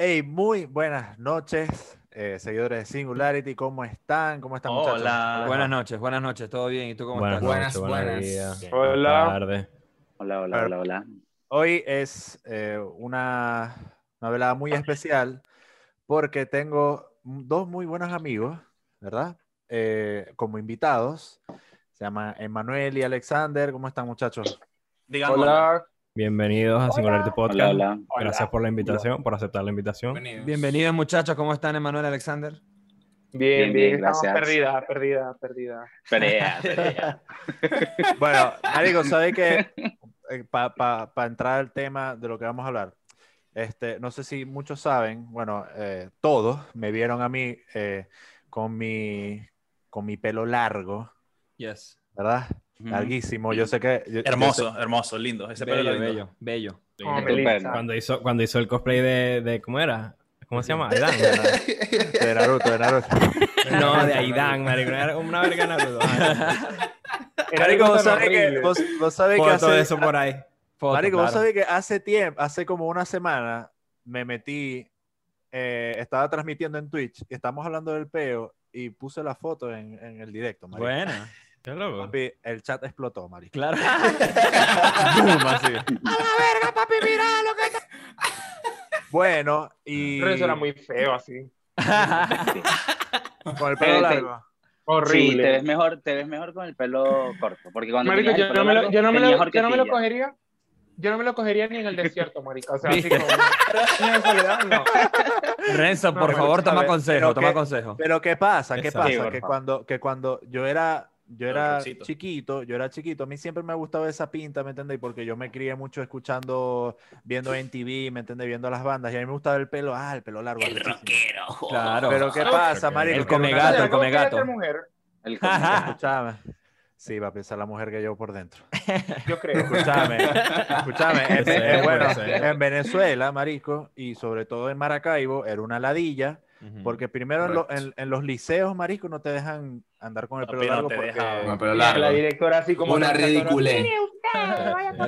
Hey, muy buenas noches, eh, seguidores de Singularity. ¿Cómo están? ¿Cómo están, muchachos? Hola. Buenas noches, buenas noches, ¿todo bien? ¿Y tú cómo Buenas estás? noches, Buenas, buenos buenas. Hola. Hola, hola, hola, hola. Hoy es eh, una, una velada muy especial porque tengo dos muy buenos amigos, ¿verdad? Eh, como invitados. Se llaman Emanuel y Alexander. ¿Cómo están, muchachos? Digan hola. Bienvenidos a Singularity Podcast. Hola, hola. Gracias por la invitación, por aceptar la invitación. Bienvenidos. Bienvenidos muchachos, ¿cómo están Emanuel Alexander? Bien, Bien, bien, gracias. perdida, perdida, perdida. Pelea, pelea. Bueno, Marico, ¿sabéis que para entrar al tema de lo que vamos a hablar? Este, no sé si muchos saben, bueno, eh, todos me vieron a mí eh, con, mi, con mi pelo largo, Yes. ¿verdad? Larguísimo. Yo sé que. yo- yo Hermoso, hermoso, lindo. Ese pelo Bello, lindo. bello, bello. Cuando hizo, cuando hizo el cosplay de, de ¿cómo era? ¿Cómo se llama? Aidan. De Naruto, de Naruto. no, de Aidan, marico. Era una verga Naruto. Marico, vos sabés que, vos, vos sabés que Foto de hace, eso por ahí. Foto, Marico, vos sabés que hace tiempo, hace como una semana, me metí, eh, estaba transmitiendo en Twitch y estamos hablando del peo y puse la foto en, en el directo, marico. Buena, Qué loco. Papi, el chat explotó, marico. claro. Boom, así. Bueno, y Pero eso era muy feo, así. con el pelo Eh, largo. Sí, Horrible. te ves mejor, te ves mejor con el pelo corto. Porque cuando Marico, yo no, me lo, largo, yo, no me lo, yo no me lo cogería. Yo no me lo cogería ni en el desierto, marico. O sea, así como. ni en soledad, no. Renzo, No, por pero favor, toma consejo, toma que- consejo. Pero ¿qué pasa? ¿Qué Exacto. pasa? Sí, que cuando, que cuando yo era, yo El era rockcito. chiquito, yo era chiquito, a mí siempre me ha gustado esa pinta, ¿me entendéis? Porque yo me crié mucho escuchando, viendo MTV, ¿me entendéis? Viendo las bandas, y a mí me gustaba el pelo, ah, el pelo largo. arrechísimo. Claro. Pero ¿qué pasa, ok. marico? El come gato, el ¿Cómo come gato. El come- Escúchame. Sí, va a pensar la mujer que llevo por dentro. Yo creo. Escúchame, escúchame. En, en- bueno, en Venezuela, marico, y sobre todo en Maracaibo, era una ladilla, Porque primero en, lo- en- en los liceos, marico, no te dejan andar con el pelo no largo te porque... deja- Con el pelo Y La largo. directora así como. Una ridiculez.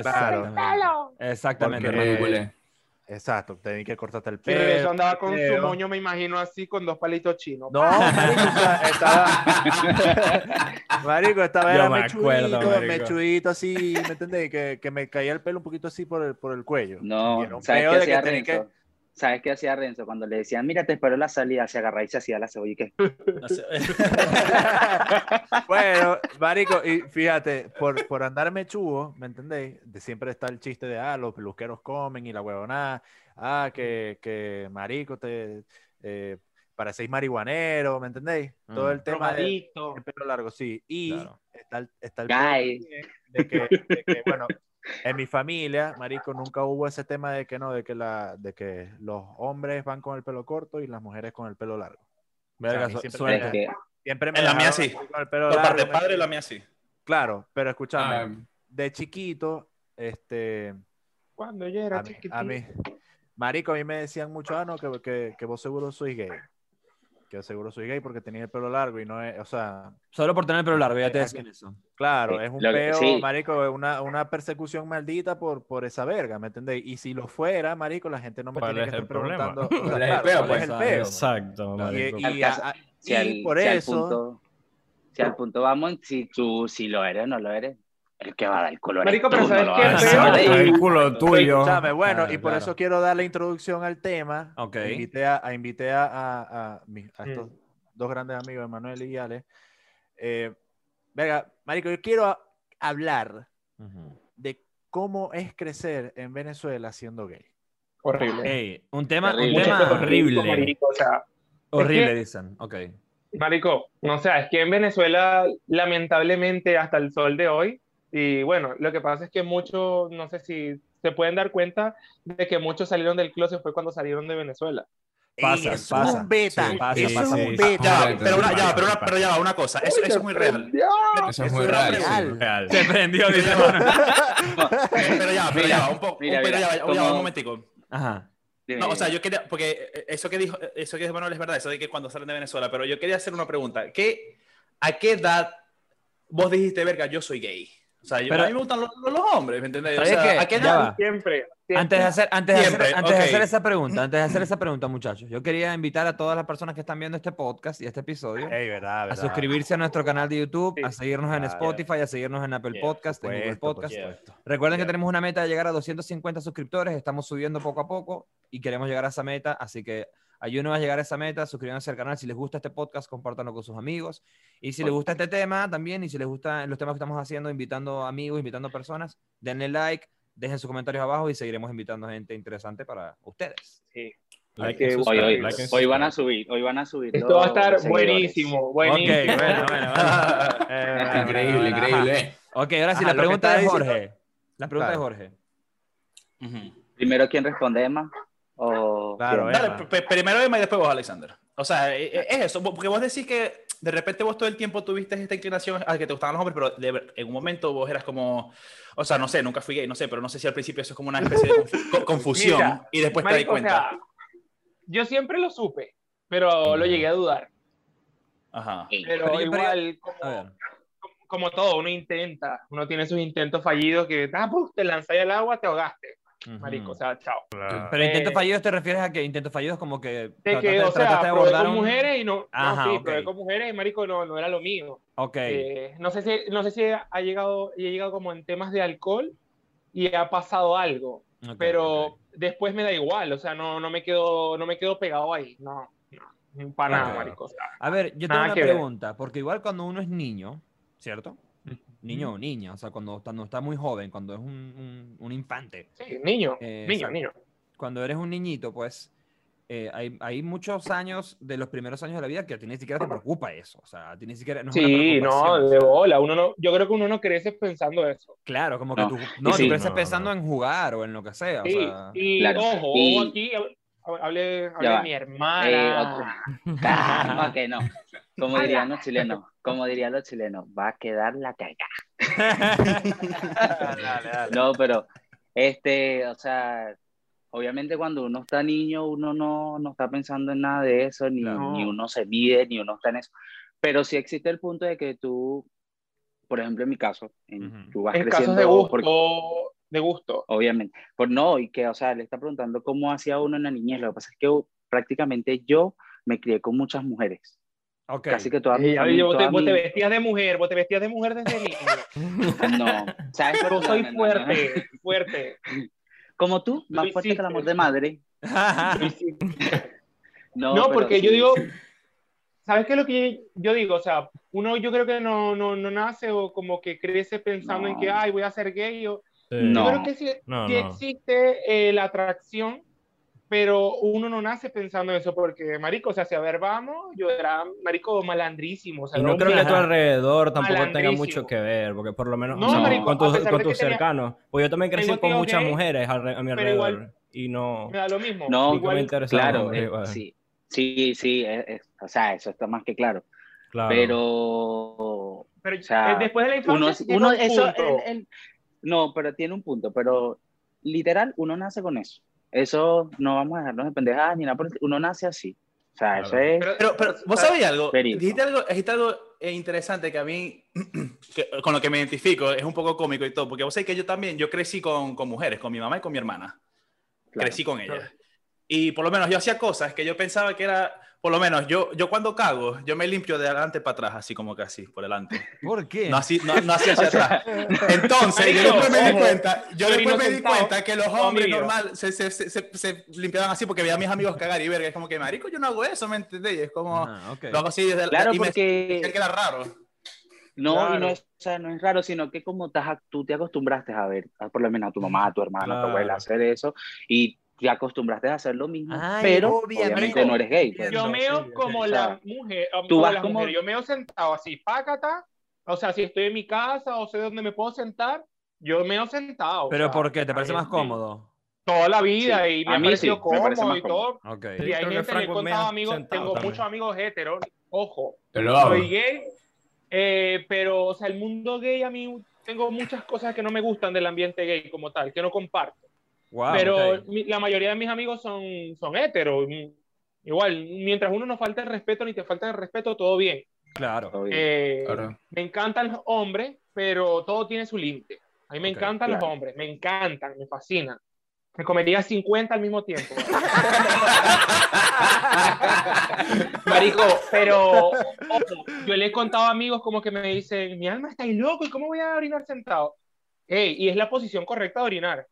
Claro. Exactamente. Porque-. Exacto, tenés que cortarte el Y pelo. eso andaba con su moño, me imagino así, con dos palitos chinos. No, marico, estaba... marico, estaba Yo era me mechudito, acuerdo, marico. mechudito así, ¿me entendés? Que, que me caía el pelo un poquito así por el, por el cuello. No, ¿sabes qué hacía que- ¿Sabes qué hacía Renzo? Cuando le decían, mira, te espero la salida, se agarraba y se hacía la cebolla y. No sé. bueno, marico, y fíjate, por, por andar mechudo, ¿me entendéis? De siempre está el chiste de, ah, los peluqueros comen y la huevonada, ah, que, que marico, te eh, parecéis marihuanero, ¿me entendéis? Todo Mm. el tema de, pelo largo, sí. Y Claro. está el, está el que, de que, bueno, en mi familia, marico, nunca hubo ese tema de que no, de que la, de que los hombres van con el pelo corto y las mujeres con el pelo largo. Verga, siempre suerte. Es que- Siempre me En la mía sí. con el pelo Por largo, parte de me- padre, la mía sí. Claro, pero escúchame, Ah, de chiquito, este, Cuando yo era a mí, chiquitito. a mí- marico, a mí me decían mucho, ah, no, que, que, que vos seguro sois gay. Que seguro soy gay porque tenía el pelo largo y no es, o sea, Solo por tener el pelo largo, ya te Eh, decían eso. claro, Sí, es un que- peo, sí. marico, es una, una persecución maldita por, por esa verga, ¿me entendéis? Y si lo fuera, marico, la gente no me ¿Cuál tiene es que estar problema? preguntando. o sea, ¿Cuál es el peo, ¿cuál pues? es el peo? Exacto, Y, marico. y Al caso- a- a- Si y al, por si al eso, punto, si al punto vamos, si tú si lo eres o no lo eres, el que va a dar el color. Marico, es pero ¿sabes no qué feo? el culo tuyo. Escúchame, bueno, Claro, y por claro. eso quiero dar la introducción al tema. Ok. Invité a, a- invité a, a- a mis- a Mm. estos dos grandes amigos, Emanuel y Ale. Eh, verga, marico, yo quiero a- hablar Ujú. de cómo es crecer en Venezuela siendo gay. Horrible. Ey, un tema, un Terrible. tema Mucho horrible. marico, o sea, horrible, que- dicen. Ok. Marico, no sé, es que en Venezuela, lamentablemente, hasta el sol de hoy, y bueno, lo que pasa es que muchos, no sé si se pueden dar cuenta de que muchos salieron del closet fue cuando salieron de Venezuela. Pasa, eso pasa. es un beta. Sí, pasa, eso pasa. es un Sí, beta. Pero una, ya, pero una, pero ya, va, una cosa, eso, eso es muy real. Eso es muy es real. real. Real. Se prendió, dice. Pero ya, pero ya, va, un poco, pero ya, ya un momentico. Ajá. No, o sea, yo quería, porque eh, eso que dijo, eso que dijo Manuel es verdad, eso de que cuando salen de Venezuela, pero yo quería hacer una pregunta. ¿Qué, ¿A qué edad vos dijiste, verga, yo soy gay? O sea, yo- Pero- a mí me gustan los, los- los hombres, ¿me entiendes? O ¿Sabes sea, qué? ¿a. Siempre. siempre. Antes de hacer, antes de hacer, antes de ok. hacer esa pregunta, antes de hacer esa pregunta, muchachos, yo quería invitar a todas las personas que están viendo este podcast y este episodio Ey, verdad, a verdad. suscribirse a nuestro canal de YouTube, Sí. a seguirnos en Claro. Spotify, a seguirnos en Apple Yeah, Podcast, en por Google supuesto, Podcast. supuesto. Recuerden que Yeah. tenemos una meta de llegar a 250 suscriptores, estamos subiendo poco a poco y queremos llegar a esa meta, así que ayúdenos a llegar a esa meta, suscríbanse al canal, si les gusta este podcast, compártanlo con sus amigos y si les gusta este tema también y si les gustan los temas que estamos haciendo, invitando amigos, invitando personas, denle like, dejen sus comentarios abajo y seguiremos invitando gente interesante para ustedes. Sí. Like que and Hoy, like van a subir, hoy van a subir. Esto va a estar buenísimo, buenísimo. Ok, bueno, bueno, bueno. Eh, bueno, Increíble, increíble. ajá. Ok, ahora sí, Ajá, la pregunta de diciendo- Jorge. La pregunta Claro. de Jorge. Primero, ¿quién responde, Emma? O Claro. Dale, primero Emma y después vos, Alexander. O sea, e- e- es eso, porque vos decís que de repente vos todo el tiempo tuviste esta inclinación a que te gustaban los hombres, pero de en un momento vos eras como, o sea, no sé, nunca fui gay, no sé, pero no sé si al principio eso es como una especie de confu- co- confusión Mira, y después te das Marico, o cuenta. sea, yo siempre lo supe, pero lo llegué a dudar. Ajá. Pero, Pero igual, como, como todo, uno intenta, uno tiene sus intentos fallidos que ah, puf, te lanzas al agua, te ahogaste, marico, o sea, chao. Pero intentos Eh, fallidos te refieres a que intentos fallidos como que De trataste, que, o sea, probé abordar con un- mujeres y no, no, Ajá, sí, ok. probé con mujeres y marico no, no era lo mío. Ok. Eh, no sé si, no sé si ha llegado, he llegado como en temas de alcohol y ha pasado algo, pero después me da igual, o sea, no, no me quedo, no me quedo pegado ahí, no, no, para nada, marico. o sea, A ver, yo tengo una ver. pregunta, porque igual cuando uno es niño, ¿cierto? Niño o niña, o sea, cuando, cuando está muy joven, cuando es un, un- un infante, sí, niño, Eh, niño, exacto. niño. cuando eres un niñito, pues eh, hay, hay muchos años de los primeros años de la vida que a ti ni siquiera te preocupa eso, o sea, a ti ni siquiera no Sí, no, o de sea, bola, uno no, yo creo que uno no crece pensando eso. Claro, como que No. tú, no, sí. tú creces No, pensando no. en jugar o en lo que sea, o Sí, sea, y Claro. ojo, aquí, hable, hable de mi Eh, hermana. otro- ok, no. Como dirían los chilenos, como dirían los chilenos, va a quedar la cagada. No, pero, este, o sea, obviamente cuando uno está niño, uno no, no está pensando en nada de eso, ni, No. ni uno se mide, ni uno está en eso. Pero sí existe el punto de que tú, por ejemplo, en mi caso, en- Ujú. tú vas en creciendo. casos de gusto, porque- de gusto. obviamente. Pues no, y que, o sea, le está preguntando cómo hacía uno en la niñez. Lo que pasa es que prácticamente yo me crié con muchas mujeres. ok. Casi que todas Y mis ya, fami- yo- vos, te, todas vos te vestías de mujer, vos te vestías de mujer desde niño. No, ¿sabes? Yo No, soy no, no, no. fuerte, fuerte. Como tú, más fuerte que el amor de madre. No, No, pero porque sí. yo digo, ¿sabes qué es lo que yo digo? O sea, uno yo creo que no, no, no nace o como que crece pensando en que, ay, voy a ser gay. O, Sí. No. Yo creo que sí, No, sí no. existe eh, la atracción, pero uno no nace pensando en eso, porque, marico, o sea, si a ver, vamos, yo era, marico, malandrísimo. O sea, Y no creo que a tu alrededor tampoco tenga mucho que ver, porque por lo menos No, o sea, marico, con a tus, con tus tenía- cercanos. Pues yo también crecí con muchas gay, mujeres alre- a mi pero igual- alrededor. y no. Me da lo mismo. No, igual, me. Claro, eh, igual. sí, sí, sí, es- es- o sea, eso está más que claro. Claro. Pero, pero o sea, después de la infancia, uno, uno un eso, el- el- no, pero tiene un punto, pero literal, uno nace con eso. Eso no vamos a dejarnos de pendejadas ni nada, uno nace así. O sea, Claro. eso es... Pero- Pero, pero vos sabés algo, dijiste algo, dijiste algo eh, interesante que a mí, que- con lo que me identifico, es un poco cómico y todo, porque vos sabés que yo también, yo crecí con, con mujeres, con mi mamá y con mi hermana. Claro. crecí con ellas. Y por lo menos yo hacía cosas que yo pensaba que era, por lo menos yo, yo cuando cago, yo me limpio de adelante para atrás, así como que así, por delante. ¿Por qué? No así, no, no así hacia atrás. Entonces, yo después me di cuenta, yo después me di cuenta que los hombres normal se, se, se, se, se limpiaban así porque veía a mis amigos cagar y verga. Es como que, marico, yo no hago eso, ¿me entendés? Y es como, Ah, ok. lo hago así desde Claro, y me porque... decía que era raro. No, Claro. y no es, o sea, no es raro, sino que como estás, tú te acostumbraste a ver, a- por lo menos a tu mamá, a tu hermana, a tu Claro. abuela hacer eso, y te acostumbraste a hacer lo mismo, Ay, pero obviamente. obviamente no eres gay. pues. Yo meo como o la mujer, um, tú como vas las como- mujeres. Yo meo sentado así, pácata. O sea, si estoy en mi casa o sé dónde me puedo sentar, yo meo sentado. o ¿Pero sea, por qué? ¿Te parece más cómodo? Toda la vida Sí, y me a ha mí parecido sí, me parece cómodo más y todo. Ok. Y hay creo que gente, le he contado amigos, sentado tengo también. muchos amigos heteros, ojo, hago. soy gay, eh, pero, o sea, el mundo gay a mí tengo muchas cosas que no me gustan del ambiente gay como tal, que no comparto. Wow, pero ok. mi- la mayoría de mis amigos son, son heteros. Igual, mientras uno no falta el respeto ni te falta el respeto, todo bien. Claro. Eh, Claro. Me encantan los hombres, pero todo tiene su límite. A mí me Ok, encantan los claro. hombres, me encantan, me fascinan. Me comería 50 al mismo tiempo. Marico, pero ojo, yo le he contado a amigos como que me dicen, mi alma está ahí loco, ¿y cómo voy a orinar sentado? Ey, y es la posición correcta de orinar.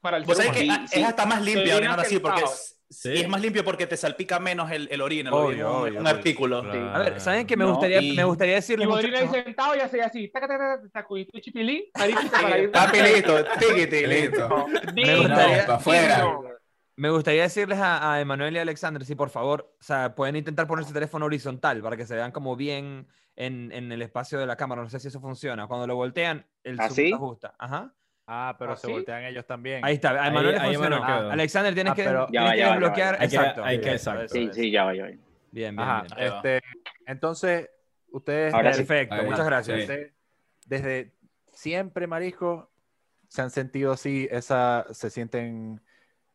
Para el Vos ser sabés que ah, es hasta más limpio Soy orinar así porque es, Sí. y es más limpio porque te salpica menos el, el orina, el Obvio, orina, un, obvio, un obvio. artículo. Claro. A ver, ¿saben qué? Me No, gustaría, y- me gustaría Y decirles, vos orinas muchachos, ahí sentado y haces así, taca, taca, taca, sacudiste tu chipilín, marico, para ir- Papi, listo, tiquiti, listo. Me gustaría- afuera. me gustaría decirles a, a Emanuel y a Alexander, si por favor, o sea, pueden intentar poner su teléfono horizontal para que se vean como bien en, en el espacio de la cámara. No sé si eso funciona. Cuando lo voltean, el zoom ¿Así? se ajusta. Ajá. Ah, pero ¿Ah, se sí? voltean ellos también. Ahí está. A Emanuel le ahí funcionó. Emanuel quedó. Alexander, tienes Ah, que, tienes va, que ya va, ya va. desbloquear. Exacto. hay que- exacto. Sí, sí, ya va, ya va. Bien, bien, Ajá, bien. Este, entonces, ustedes Ahora. Perfecto, muchas gracias. Sí. desde, desde siempre, Marisco, se han sentido así, esa, se sienten,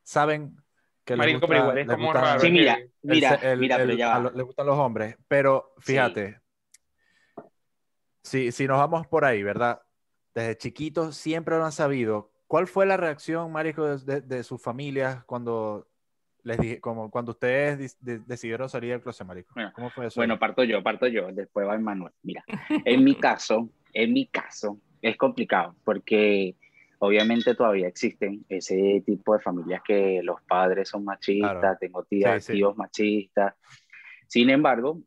saben que les Marico, gusta, pero igual es les como gusta raro. Sí, que- mira, el mira, el- mira, pero ya va. les gustan los hombres, pero fíjate, si, si nos vamos por ahí, ¿verdad? Desde chiquitos siempre lo han sabido. ¿Cuál fue la reacción, Marisco, de, de- de sus familias cuando les dije, como cuando ustedes de- decidieron salir del closet, Marisco? Bueno, ¿Cómo fue eso? Bueno, parto yo, parto yo, después va Emanuel. Mira, en mi caso, en mi caso, es complicado porque obviamente todavía existen ese tipo de familias que los padres son machistas, Claro. tengo tías, Sí, sí. tíos machistas. Sin embargo,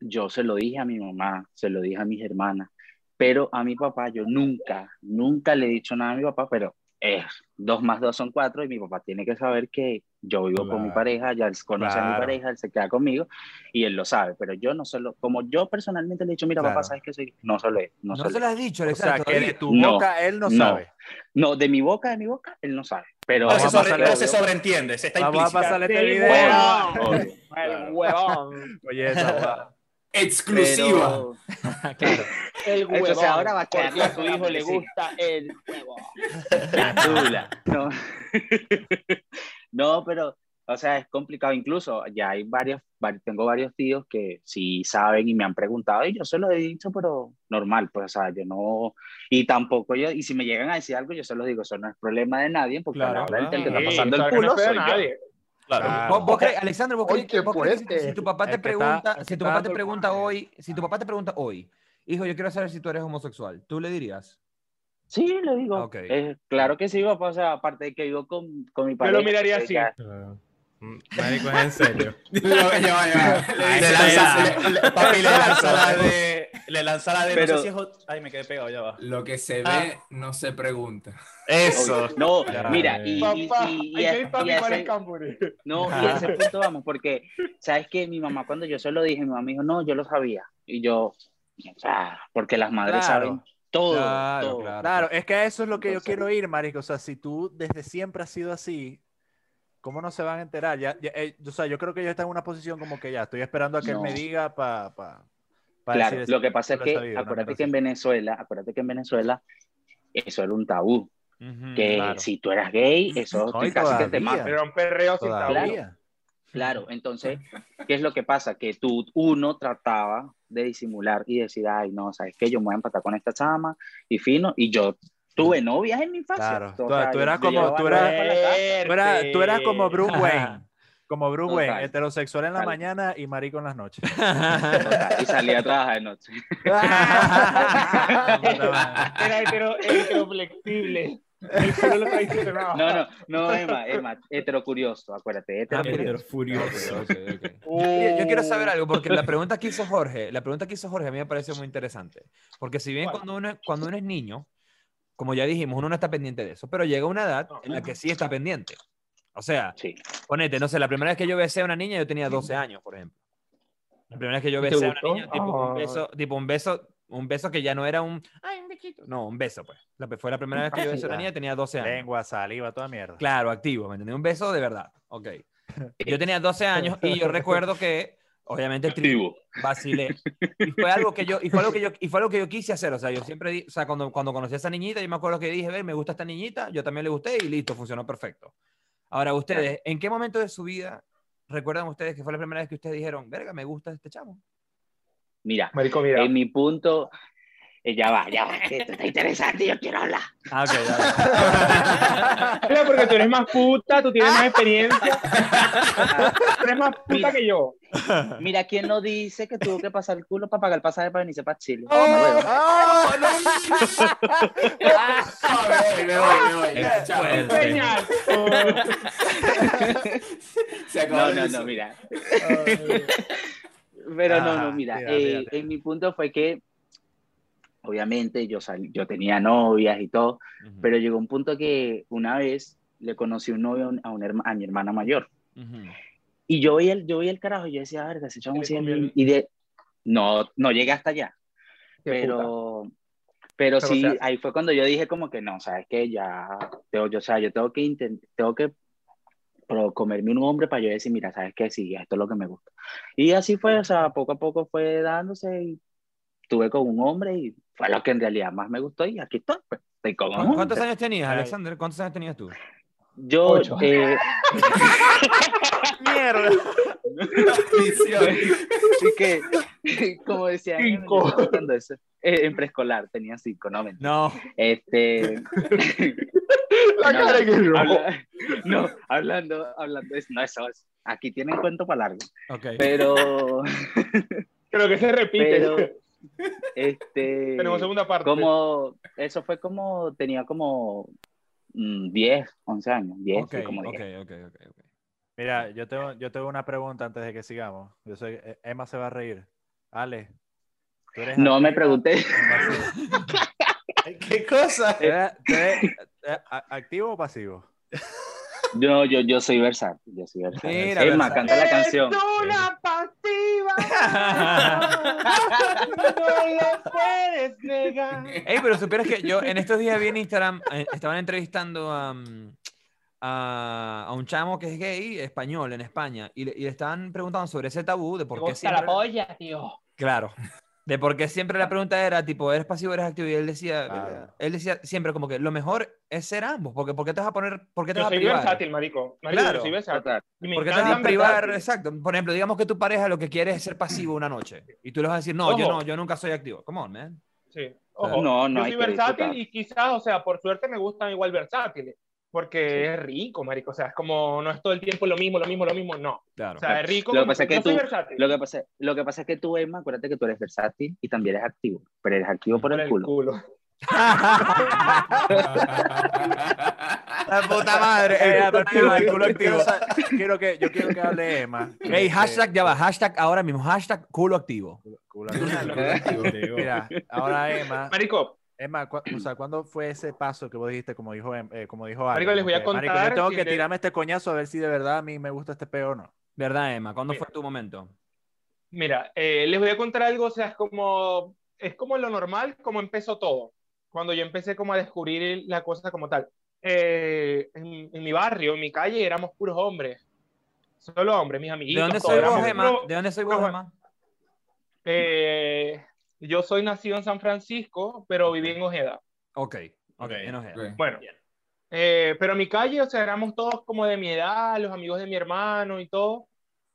yo se lo dije a mi mamá, se lo dije a mis hermanas, pero a mi papá yo nunca, nunca le he dicho nada a mi papá, pero es dos más dos son cuatro y mi papá tiene que saber que yo vivo con mi pareja, ya él conoce a mi pareja, él se queda conmigo y él lo sabe, pero yo no se lo, como yo personalmente le he dicho, mira Claro. papá, ¿sabes qué soy? No se lo he, no, No se se lo has dicho, o sea, que de tu No, boca él no, no. sabe. No, de mi boca, de mi boca, él no sabe, pero Pero se, sobre- sobreentiende, se está Vamos a pasarle este video. huevón. Huevón. Oye, esa guapa. Exclusiva. Pero- Claro. El Entonces huevón. ahora va a quedar Porque a su hijo le gusta el huevón. La tula. No. no, pero, o sea, es complicado. Incluso ya hay varios, vari- tengo varios tíos que sí saben y me han preguntado y yo se lo he dicho, pero normal, pues, o sea, yo no, y tampoco yo, y si me llegan a decir algo, yo se los digo, eso no es problema de nadie, porque Claro, ahora el que está Sí, pasando el culo soy nadie. Claro. ¿Vos, vos crees, Alexander, vos crees, vos crees si tu papá te pregunta, si tu papá te pregunta hoy, si tu papá te pregunta hoy, hijo, yo quiero saber si tú eres homosexual, ¿tú le dirías? Sí, le digo. Ok. Eh, claro que sí, papá, o sea, aparte de que vivo con, con mi Yo pareja. lo miraría así. Claro. Mm, Marico, es en serio. Ya, ya, ya. Le Dice, lanza, "Lanza- le- le- papi, le lanza la de. Le lanza la de. Pero- no sé si es. ot- Ay, me quedé pegado, ya va. Lo que se Ah. ve no se pregunta. Eso. No, mira, y, y, Papá, y- y ahí a- que y a para ese-. No, y a ese punto vamos, porque, ¿sabes qué? Mi mamá, cuando yo se lo dije, mi mamá me dijo, no, yo lo sabía. Y yo, sea, porque las madres Claro. saben todo. Claro, todo. claro. Claro, es que eso es lo que yo Entonces- quiero oír, Marico. O sea, si tú desde siempre has sido así, ¿cómo no se van a enterar? Ya, ya, eh, o sea, yo creo que yo está en una posición como que ya estoy esperando a que él No. me diga para pa, pa Claro, decir lo que pasa es "Yo lo que, sabido", acuérdate mierda que en. Venezuela, acuérdate que en Venezuela eso era un tabú. Ujú. Que claro. si tú eras gay, eso No, y casi que te todavía. matan. Era un perreo sin tabú. Todavía. Claro, entonces, ¿qué es lo que pasa? Que tú, uno trataba de disimular y decir, ay, no, ¿sabes qué? Yo me voy a empatar con esta chama y fino, y yo tuve novias en mi infancia. Claro, tú- eras como- tú eras-. Tú eras, tú eras como Bruce Wayne. Como Bruce Total. Wayne, heterosexual en la Total. mañana y marico en las noches. Total, y salía a trabajar de noche. Era hetero, hetero flexible. No, no, no, Emma, Emma, heterocurioso, acuérdate, Ah, heterocurioso. Hetero furioso. Ok, ok, ok. Uh, Oye, Yo quiero saber algo, porque la pregunta que hizo Jorge, la pregunta que hizo Jorge a mí me pareció muy interesante. Porque si bien ¿Cuál? cuando uno, cuando uno es niño, como ya dijimos, uno no está pendiente de eso, pero llega una edad en la que sí está pendiente. O sea, Sí, ponete, no sé, la primera vez que yo besé a una niña yo tenía 12 años, por ejemplo. La primera vez que yo ¿Te besé a una niña, tipo un Ah. beso, tipo un beso, un beso que ya no era un, ay, un besito. No, un beso, pues. La, fue la primera vez que yo besé a una niña tenía 12 años. Lengua, saliva, toda mierda. Claro, activo, ¿me entendés? Un beso de verdad. Ok. Yo tenía 12 años y yo recuerdo que, obviamente, activo. vacilé. Y fue algo que yo, y fue algo que yo, y fue algo que yo quise hacer. O sea, yo siempre, di- o sea, cuando, cuando conocí a esa niñita, yo me acuerdo que dije, ve, me gusta esta niñita, yo también le gusté y listo, funcionó perfecto. Ahora, ustedes, ¿en qué momento de su vida recuerdan ustedes que fue la primera vez que ustedes dijeron, verga, me gusta este chamo? Mira, Marico, mira. en mi punto, ya va, ya va, que esto está interesante, yo quiero hablar. Ah, ok, dale. Mira, porque tú eres más puta, tú tienes más experiencia. Tú eres más puta Mira. que yo. Mira, ¿quién no dice que tuvo que pasar el culo para pagar el pasaje para venirse para Chile? Oh. A ver, me voy, me voy. ya. Se acabó No, no, no, mira. Pero no, Ajá, no, mira, fíjate, eh, fíjate. en mi punto fue que, obviamente, yo, sal- yo tenía novias y todo, pero llegó un punto que una vez le conocí un novio a, un- a, herma- a mi hermana mayor. Y yo veía el, yo veía el carajo y yo decía, le sí es comió el- lindo". Y de, no, no llegué hasta allá, pero, pero Pero sí, se hace. ahí fue cuando yo dije como que no, sabes que ya, tengo, yo, o sea, yo tengo que intentar, tengo que pro- comerme un hombre para yo decir, mira, sabes que sí, esto es lo que me gusta. Y así fue, o sea, poco a poco fue dándose y tuve con un hombre y fue lo que en realidad más me gustó y aquí estoy, pues, estoy con un ¿Cu- hombre. ¿Cuántos años tenías. Alexander? ¿Cuántos años tenías tú? Yo, Ocho. eh, Mierda. Así que, como decía, Cinco. contando eso, eh, en preescolar tenía cinco, no mentira. No. Este, La no, cara que habla- no, hablando, hablando de eso, no, eso es, aquí tienen cuento para largo, Ok. pero, Creo que se repite. pero, este, Tenemos segunda parte. como, eso fue como, tenía como mm, 10, 11 años, 10, Ok, sí, como ok, 10. ok, ok, ok. Mira, yo tengo, yo tengo una pregunta antes de que sigamos. Yo sé, que Emma se va a reír. Ale, ¿tú eres No me pregunté? ¿Qué cosa? ¿Tú eres- tú eres, eh, ¿Activo o pasivo? Yo, yo, yo soy versátil, yo soy versátil. Mira, es más, versátil. canta la canción. Es una pasiva. no lo puedes negar. Ey, pero supieras que yo en estos días vi en Instagram, eh, estaban entrevistando a, mm, a, a un chamo que es gay, español, en España, y le, y le estaban preguntando sobre ese tabú de por qué siempre... polla, tío. Claro. De por qué siempre la pregunta era, tipo, ¿eres pasivo o eres activo? Y él decía, Claro. él decía siempre como que lo mejor es ser ambos, porque ¿por qué te vas a poner, por qué te Yo vas a soy privar? versátil, marico. Marico, Claro. yo soy versátil. Total. Y me ¿Por qué te vas a privar? Exacto. Por ejemplo, digamos que tu pareja lo que quiere es ser pasivo una noche. Y tú le vas a decir, no, yo Ojo. no, yo nunca soy activo. Come on, man. Sí. Ojo, No, no yo soy que versátil disfrutar. y quizás, o sea, por suerte me gustan igual versátiles. Porque es rico, marico. O sea, es como no es todo el tiempo lo mismo, lo mismo, lo mismo. No. Claro. O sea, es rico. Lo que pasa es que tú- versátil. Lo que, pasa, lo que pasa es que tú, Emma, acuérdate que tú eres versátil y también eres activo, pero eres activo por, Por el culo. La puta madre. Eh, el culo activo, el culo Quiero activo. quiero que, yo quiero que hable Emma. Ey, que- hashtag, ya va, hashtag ahora mismo, hashtag culo activo. culo activo. Mira, ahora Emma, Marico, Emma, cu- o sea, ¿cuándo fue ese paso que vos dijiste, como dijo, Em- eh, como dijo? Marico, les voy a que, "Marico, contar yo tengo que que de- tirarme este coñazo a ver si de verdad a mí me gusta este peo o no. ¿Verdad, Emma? ¿Cuándo Mira. fue tu momento? Mira, eh, les voy a contar algo, o sea, es como, es como lo normal, como empezó todo. Cuando yo empecé como a descubrir la cosa como tal. Eh, en, en mi barrio, en mi calle, éramos puros hombres. Solo hombres, mis ¿De amiguitos. dónde todos soy vos, Emma? ¿De dónde soy vos, Emma? Eh, yo soy nacido en San Francisco, pero viví en Ojeda. Ok, ok, en Ojeda. Ok. Bueno, eh, pero en mi calle, o sea, éramos todos como de mi edad, los amigos de mi hermano y todo,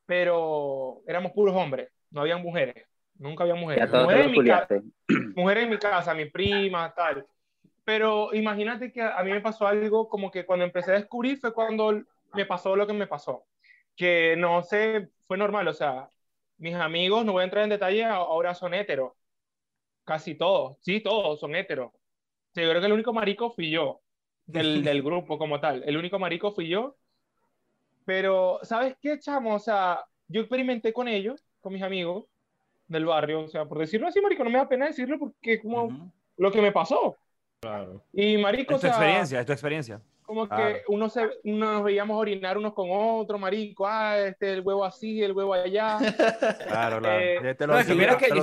pero éramos puros hombres, no había mujeres, nunca había mujeres. Mujeres en mi ca- culiaste. mujeres en mi casa, mi prima, tal. Pero imagínate que a mí me pasó algo como que cuando empecé a descubrir fue cuando me pasó lo que me pasó. Que no sé, fue normal, o sea, mis amigos, no voy a entrar en detalle, ahora son heteros. Casi todos, sí, todos son heteros. Sí, yo creo que el único marico fui yo, del, del grupo como tal. El único marico fui yo. Pero, ¿sabes qué, chamo? O sea, yo experimenté con ellos, con mis amigos del barrio, o sea, por decirlo así, marico, no me da pena decirlo porque como lo que me pasó. Claro. Y marico, Es o tu sea, experiencia, es tu experiencia. Como Claro. que uno se, uno nos veíamos orinar unos con otro, marico, ah, este, el huevo así, el huevo allá. Claro, claro. Eh, Ya te lo, No, y te lo-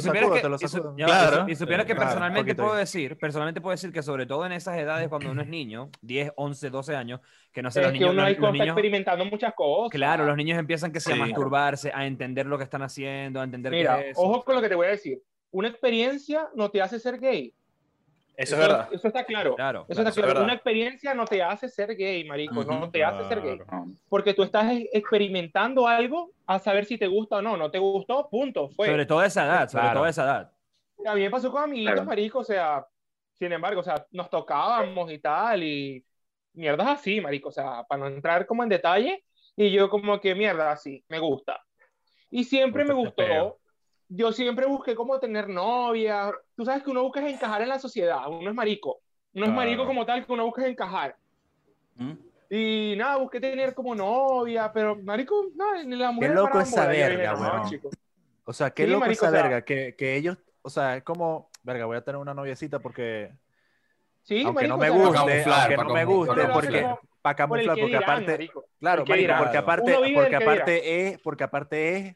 supieras que, personalmente puedo decir, personalmente puedo decir que sobre todo en esas edades cuando uno es niño, 10, 11, 12 años, que no sé, es los que niños, uno los, ahí los está niños experimentando muchas cosas. claro, los niños empiezan que sea a Sí. masturbarse, a entender lo que están haciendo, a entender Mira, qué es ojo con lo que te voy a decir. Una experiencia no te hace ser gay. Eso es verdad. Eso está claro. Claro. Eso está Eso es claro. verdad. Una experiencia no te hace ser gay, marico. No Ujú. te hace ser gay. No. Porque tú estás e- experimentando algo a saber si te gusta o no. No te gustó, punto. Fue. Sobre todo esa edad, sobre Claro. todo a esa edad. A mí me pasó con amiguitos, Claro. marico, o sea, sin embargo, o sea, nos tocábamos y tal, y mierdas así, marico, o sea, para no entrar como en detalle, y yo como que mierda así, me gusta. Y siempre me gustó. Yo siempre busqué como tener novia, tú sabes que uno busca es encajar en la sociedad, uno es marico, uno es marico como tal, que uno busca es encajar. ¿Mm? Y nada, busqué tener como novia, pero marico, no, ni la mujer loco para esa verga, no, weón. chico. O sea, qué Sí, loco marico, esa o sea- verga, que, que ellos, o sea, es como, verga, voy a tener una noviecita porque, Sí, aunque marico, no me guste, camuflar, aunque no me guste, No, no, porque, no, para camuflar, que porque dirán, aparte, marico. claro, marico, dirán. porque aparte, porque aparte es, porque aparte es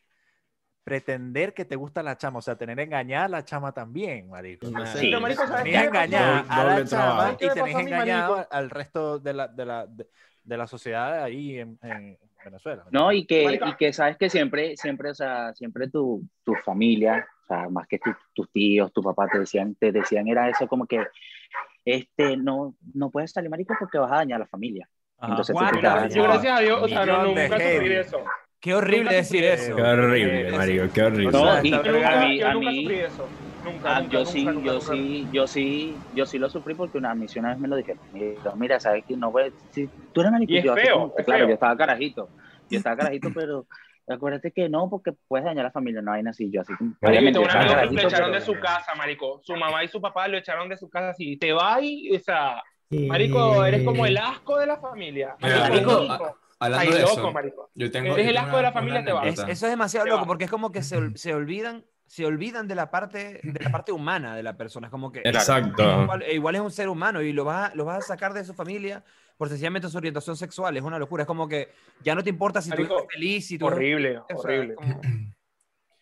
pretender que te gusta la chama, o sea, tener engañada a la chama también, marico. Sí. Pero, marico, ¿sabes Tenés engañada a la chama trabajo. ¿Qué y tenés engañado marico? al resto de la, de la, de, de la sociedad ahí en, en Venezuela. No, y que, y que sabes que siempre, siempre, o sea, siempre tu, tu familia, o sea, más que tu- tus tíos, tu papá te decían, te decían era eso como que, este, no, no puedes salir marico porque vas a dañar a la familia. Ajá. Entonces, te dañar. gracias a Dios, o sea, no, nunca sufrí eso. Qué horrible Nunca decir eso. Qué horrible, marico, qué horrible. No, O sea, y- nunca, a mí- yo a nunca mí- sufrí eso. Nunca, Ah, nunca, yo nunca, sí, nunca, yo nunca. sí, yo sí, yo sí lo sufrí porque una sí una vez me lo dijeron. Mira, mira, sabes que no puedes, si tú eres marico, Y es yo así feo, como que, es claro, feo. yo estaba carajito, yo estaba carajito, pero acuérdate que no, porque puedes dañar a la familia, no hay así, yo así, Marico, obviamente, un amigo lo echaron de su casa, marico. Su mamá y su papá lo echaron de su casa. así, te va y, o sea, marico, eres como el asco de la familia. Marico, marico, Hablando Estás de loco, eso, marico. yo tengo. Eres yo el asco de la una- familia, una te va. Es- eso es demasiado Te loco va. porque es como que se, se olvidan se olvidan de la parte de la parte humana de la persona es como que Exacto. igual, igual es un ser humano y lo vas a, lo vas a sacar de su familia por sencillamente su orientación sexual es una locura es como que ya no te importa si tú Marico, eres feliz si tú eres- Horrible, o sea, horrible. como-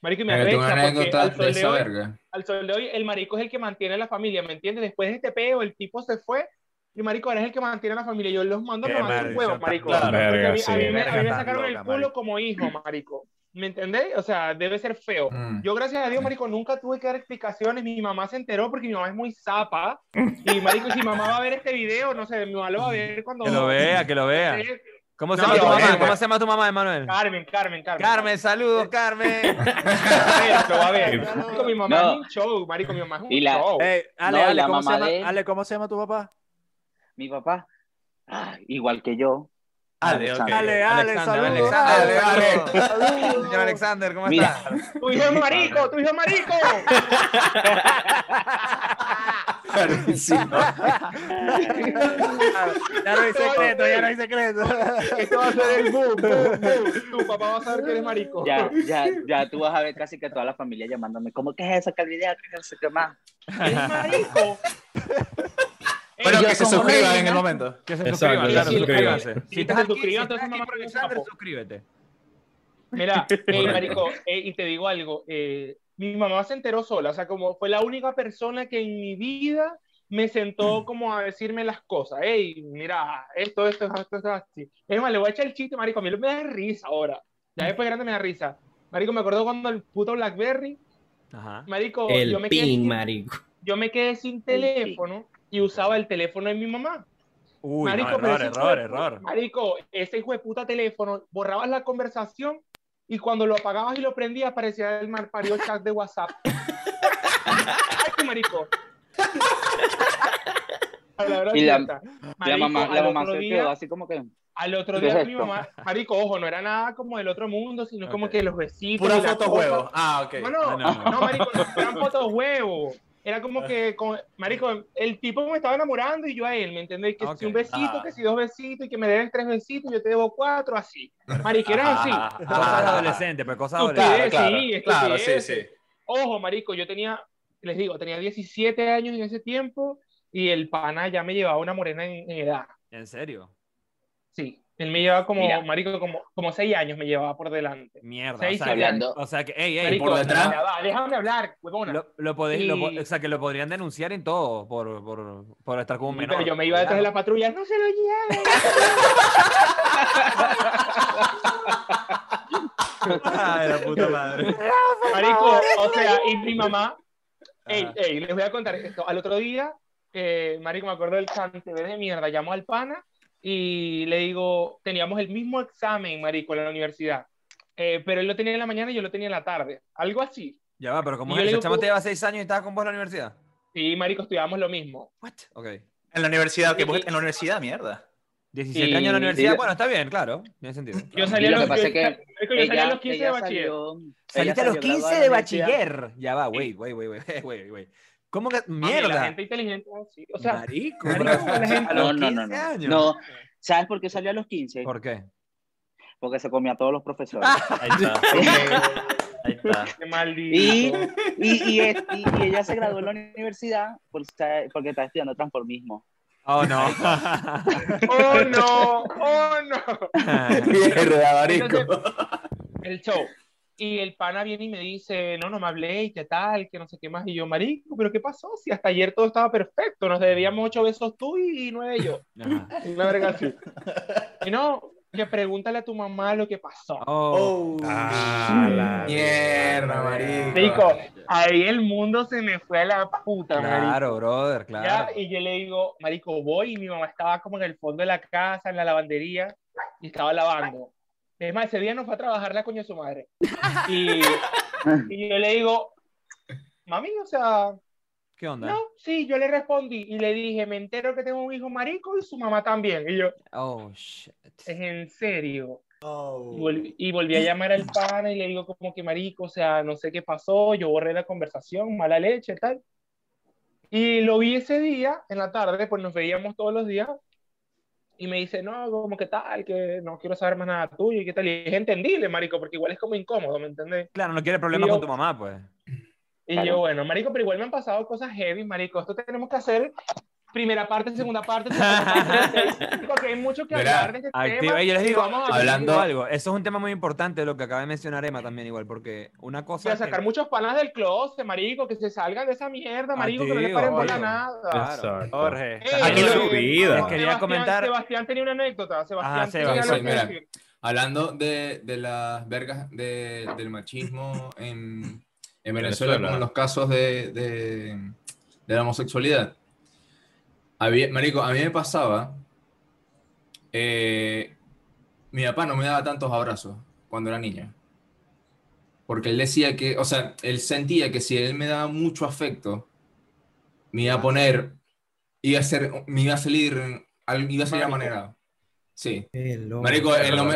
Marico, y me una arrecha porque al de sol de, esa hoy, verga. al sol de hoy el marico es el que mantiene la familia, ¿me entiendes? Después de este peo, el tipo se fue y marico ahora es el que mantiene la familia. Yo los mando a Qué tomar un huevo, marico. clara. Porque Verga, a mí, sí. a mí me, a mí me sacaron el loca, culo marico. como hijo, marico. ¿Me entendés? O sea, debe ser feo. Mm. Yo, gracias a Dios, marico, nunca tuve que dar explicaciones. Mi mamá se enteró porque mi mamá es muy zapa. Y, marico, si mi mamá va a ver este video, no sé, mi mamá lo va a ver cuando... que lo vea que lo vea ¿cómo se No, llama tu mamá? verga. ¿cómo se llama tu mamá Emanuel? Carmen, Carmen, Carmen. Carmen saludos Carmen Lo va a ver, a ver. Marico, mi mamá No. es un show, marico, mi mamá es un Y la- show. Ey, Ale, No, y Ale, la ¿cómo se mamá llama, de- Ale, ¿cómo se llama tu papá? Mi papá, ah, igual que yo. Ale. Alexander. Ale, Ale, Alexander, saludos. Alexander, Ale, Ale. Señor Alexander ¿cómo estás? Tu hijo es marico, tu hijo es marico. Ya no hay secreto, ya no hay secreto. Esto va a ser el boom, boom, boom. Tu papá va a saber que eres marico. Ya, ya, ya tú vas a ver casi que toda la familia llamándome, ¿cómo que es esa calidad? ¿Qué es eso? ¿Qué más? Eres marico. Pero que se suscriban en el momento. que se Exacto, suscriban claro suscríbanse si suscriban, estás entonces Alexander papo. suscríbete Mira, eh, Correcto. marico, eh, y te digo algo, eh, mi mamá se enteró sola, o sea, como fue la única persona que en mi vida me sentó como a decirme las cosas, hey, mira, esto, esto, esto, esto, así. Es más, le voy a echar el chiste, marico, a mí me da risa ahora, ya después grande me da risa. Marico, me acuerdo cuando el puto BlackBerry, Ajá. marico, El yo me, quedé pin, sin, marico. yo me quedé sin teléfono y usaba el teléfono de mi mamá. Uy, Marico, no, error, error, de- error. Marico, ese hijo de puta teléfono, borrabas la conversación y cuando lo apagabas y lo prendías aparecía el malparido chat de WhatsApp. Ay, marico. La Y la- abierta. La Marico, mamá, la al mamá otro se día- quedó así como que, Al otro ¿Qué es día mi mamá, marico, ojo, no era nada como del otro mundo, sino como Ok. que los besitos. Pura foto huevo. Ah, ok. No, no, no, no. no, marico, no eran fotos huevo. Era como que, con- marico, el tipo me estaba enamorando y yo a él, ¿me entendés? Que si un besito, Ah. que si dos besitos y que me debes tres besitos, yo te debo cuatro, así. Marico, era así. Cosas de adolescente, pues cosas Estupidez, adolescentes. Claro, sí, claro, sí, sí. Ojo, marico, yo tenía, les digo, tenía 17 años en ese tiempo y el pana ya me llevaba una morena en, en edad. ¿En serio? Sí, él me llevaba como, Mira. marico, como, como seis años me llevaba por delante. Mierda. Seis o sea, hablando. o sea que, ey, ey, Marico, por detrás. va, déjame hablar, huevona. lo, lo podéis- lo po- Y- o sea, que lo podrían denunciar en todo por, por, por estar con un menor. pero yo me iba detrás de la patrulla, no se lo lleven. Ay, la puta madre. Marico, o sea, y mi mamá, ey, ey, les voy a contar esto. Al otro día, eh, marico, me acuerdo del cante de mierda, llamo al pana y le digo, teníamos el mismo examen, marico, en la universidad, eh, pero él lo tenía en la mañana y yo lo tenía en la tarde, algo así. Ya va, pero como digo, chamo te lleva seis años y estaba con vos en la universidad. Sí, marico, estudiábamos lo mismo. What? Ok. En la universidad, que Y- vos- en la universidad, mierda. 17 Y- años en la universidad, y- bueno, está bien, claro, tiene sentido. Yo Y salí a lo los, que pasa yo- salí a los 15 de bachiller. salió, Saliste a los salió 15 graduada de bachiller. Ya va, güey, güey, güey, güey, güey, güey. ¿Cómo que Mami, La mierda? gente inteligente, sí. O sea, Marico, marico, bro. la gente- a los No, no, 15 no, no. años. No, ¿sabes por qué salió a los 15? ¿Por qué? Porque se comía a todos los profesores. Ahí está. Ahí está. qué maldito. Y, y, y, es- y- y ella se graduó en la universidad por estar- porque está estudiando transformismo. Oh, no. Oh, no, oh, no. Mierda, marico. Entonces, el show. Y el pana viene y me dice, no, no me hablé, y qué tal, que no sé qué más. Y yo, marico, ¿pero qué pasó? Si hasta ayer todo estaba perfecto, nos debíamos ocho besos tú y nueve yo. Ajá. Una verga así. Y no, que pregúntale a tu mamá lo que pasó. Oh. Ah, la Mierda, marico. Marico, ahí el mundo se me fue a la puta, marico. Claro, brother, Ya, claro. y yo le digo, marico, voy, y mi mamá estaba como en el fondo de la casa, en la lavandería, y estaba lavando. Es más, ese día no fue a trabajar la coño de su madre. Y, y yo le digo, mami, o sea, ¿Qué onda? no, sí, yo le respondí, y le dije, me entero que tengo un hijo marico y su mamá también. Y yo, Oh, shit. es en serio. Y, volví, y volví a llamar al pana y le digo como que marico, o sea, no sé qué pasó, yo borré la conversación, mala leche, tal. Y lo vi ese día, en la tarde, pues nos veíamos todos los días, y me dice, no, como que tal, que no quiero saber más nada tuyo, y qué tal, y es entendible, marico, porque igual es como incómodo, ¿me entendés? Claro, no quiere problemas yo- con tu mamá, pues. Y Claro. yo, bueno, marico, pero igual me han pasado cosas heavy, marico, esto tenemos que hacer primera parte, segunda parte, porque hay mucho que hablar de este Activa. tema. Y yo les digo, vamos a hablando- algo. Eso es un tema muy importante, lo que acaba de mencionar Emma también igual, porque una cosa a es que- sacar muchos panas del closet, marico, que se salgan de esa mierda, marico, que no le Activo, paren bola a activo. nada. Exacto. Jorge, Eh, Aquí su vida. Sebastián- Quería comentar- Sebastián tenía una anécdota. Sebastián Ajá, mira. Hablando de, de las vergas de- del machismo en, en Venezuela, los casos de, de- de la homosexualidad. Había, marico, a mí me pasaba, eh, mi papá no me daba tantos abrazos cuando era niño. Porque él decía que, o sea, él sentía que si él me daba mucho afecto, me iba a poner, iba a ser, me iba a salir, al- iba a salir amanerado. Sí. Loco. Marico,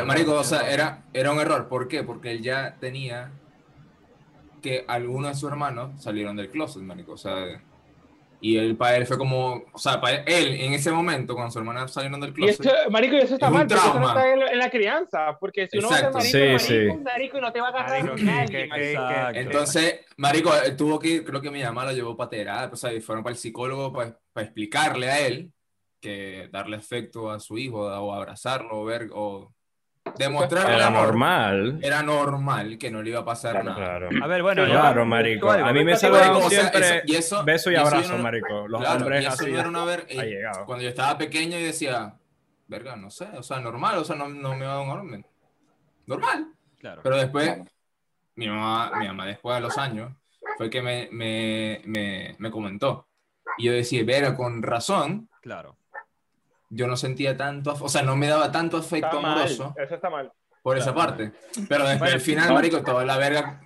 marico, o sea, era, era un error. ¿Por qué? Porque él ya tenía que algunos de sus hermanos salieron del closet, marico. O sea, y él para él fue como, o sea, para él en ese momento, cuando sus hermanas salieron del Y closet, eso, marico, y eso está Es un mal, porque eso no trauma. está en, en la crianza. Porque si uno va a ser marico, Sí, marico, sí. marico, y no te va a agarrar Marico, nadie, que- entonces, marico, él tuvo que creo que mi mamá lo llevó para terapia, o sea, y fueron para el psicólogo para, para explicarle a él que darle afecto a su hijo o abrazarlo o ver o demostrarle Era normal. Era normal que no le iba a pasar Claro. nada. Claro. A ver, bueno, Claro, marico. A mí me Marico, saludaron o sea, siempre eso- y eso- beso y y abrazo, no- marico. Los Claro, y hombres eso así una ver- ha llegado. Cuando yo estaba pequeño y decía, verga, no sé, o sea, normal, o sea, no, no me va a dar un orden. Normal. Claro. Pero después, mi mamá, mi mamá después de los años, fue que me, me, me, me comentó. Y yo decía, verga, con razón, Claro. Yo no sentía tanto, o sea, no me daba tanto afecto Está mal, amoroso eso está mal. por esa parte. Pero después, Bueno, al final, marico, toda la verga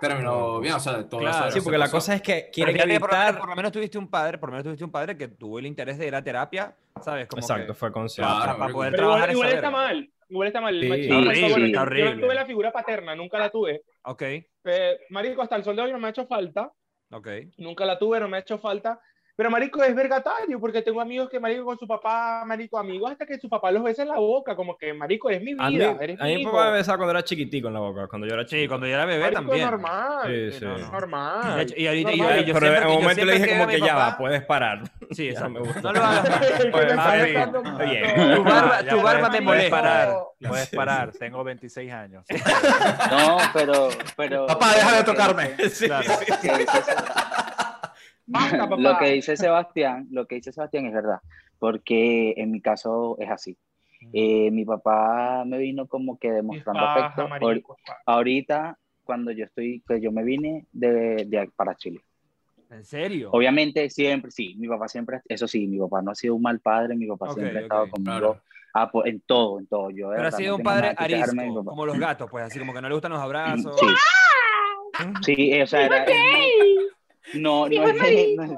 terminó bien, o sea, todo Claro. eso Sí, porque la pasó. cosa es que fíjate que por, lo menos- evitar. por lo menos tuviste un padre, por lo menos tuviste un padre que tuvo el interés de ir a terapia, ¿sabes? Como Exacto, que- fue consciente. Claro, para, poder Pero trabajar igual, está mal. Igual está mal. el Sí. machismo. Está horrible, Bueno, está yo- horrible. Yo no tuve la figura paterna, nunca la tuve. Ok, Eh, marico, hasta el sol de hoy no me ha hecho falta. ok. Nunca la tuve, no me ha hecho falta. Pero, marico, es vergatario, porque tengo amigos que, marico, con su papá, marico, amigos hasta que su papá los besa en la boca, como que, marico, eres mi vida, A mí, eres a mi mí mi hijo. papá me besaba cuando era chiquitico en la boca, cuando yo era chico. Sí, cuando yo era bebé Marico, también. es normal. Sí, Sí, sí. no, no. Normal. Y ahorita yo, y yo Pero siempre- en un yo momento le dije como que ya papá- va, puedes parar. Sí, exacto. me gusta. No lo hagas. Pues. Tu barba, tu barba puedes molesta. parar, Sí, puedes sí. parar, tengo 26 años. No, pero, pero. Papá, deja de tocarme. dice- Sí, Claro. que dice- Basta, papá. Lo que dice Sebastián, lo que dice Sebastián es verdad, porque en mi caso es así. Eh, mi papá me vino como que demostrando Paja, afecto. marico. Ahorita, cuando yo estoy, que yo me vine de, de- para Chile. ¿En serio? Obviamente siempre, sí, mi papá siempre, eso sí, mi papá no ha sido un mal padre, mi papá Ok, siempre ha estado conmigo claro. en todo, en todo. Yo, Pero ha sido un padre arisco, como los gatos, pues así como que no le gustan los abrazos. Sí. Sí, o sea, era, no, no es de, no es-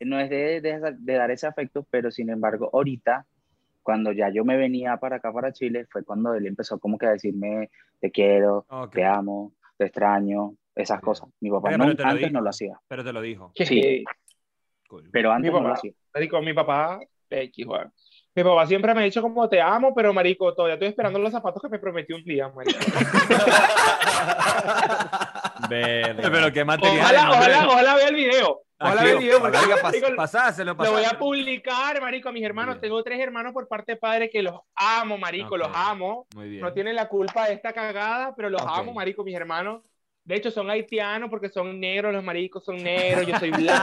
no es de, de- de dar ese afecto, pero sin embargo, ahorita, cuando ya yo me venía para acá, para Chile, fue cuando él empezó como que a decirme, te quiero, te amo, te extraño, esas cosas. Mi papá Oye, no- antes dijo. no lo hacía, pero te lo dijo. Que- Sí. Cool. pero antes Mi no lo papá. hacía. Mi papá, X, Juan. Mi papá siempre me ha dicho como te amo, pero marico, todavía estoy esperando los zapatos que me prometió un día, marico. Pero qué material. Ojalá, Manuel. ojalá, ojalá vea el video. Ojalá vea el video porque Oiga, pas- marico, pasáselo, lo voy a pasáselo. publicar, marico, a mis hermanos. Bien. Tengo tres hermanos por parte de padre que los amo, marico, Ok. los amo. Muy bien. No tienen la culpa de esta cagada, pero los Ok. amo, marico, mis hermanos. De hecho, son haitianos porque son negros, los maricos son negros, yo soy blanco.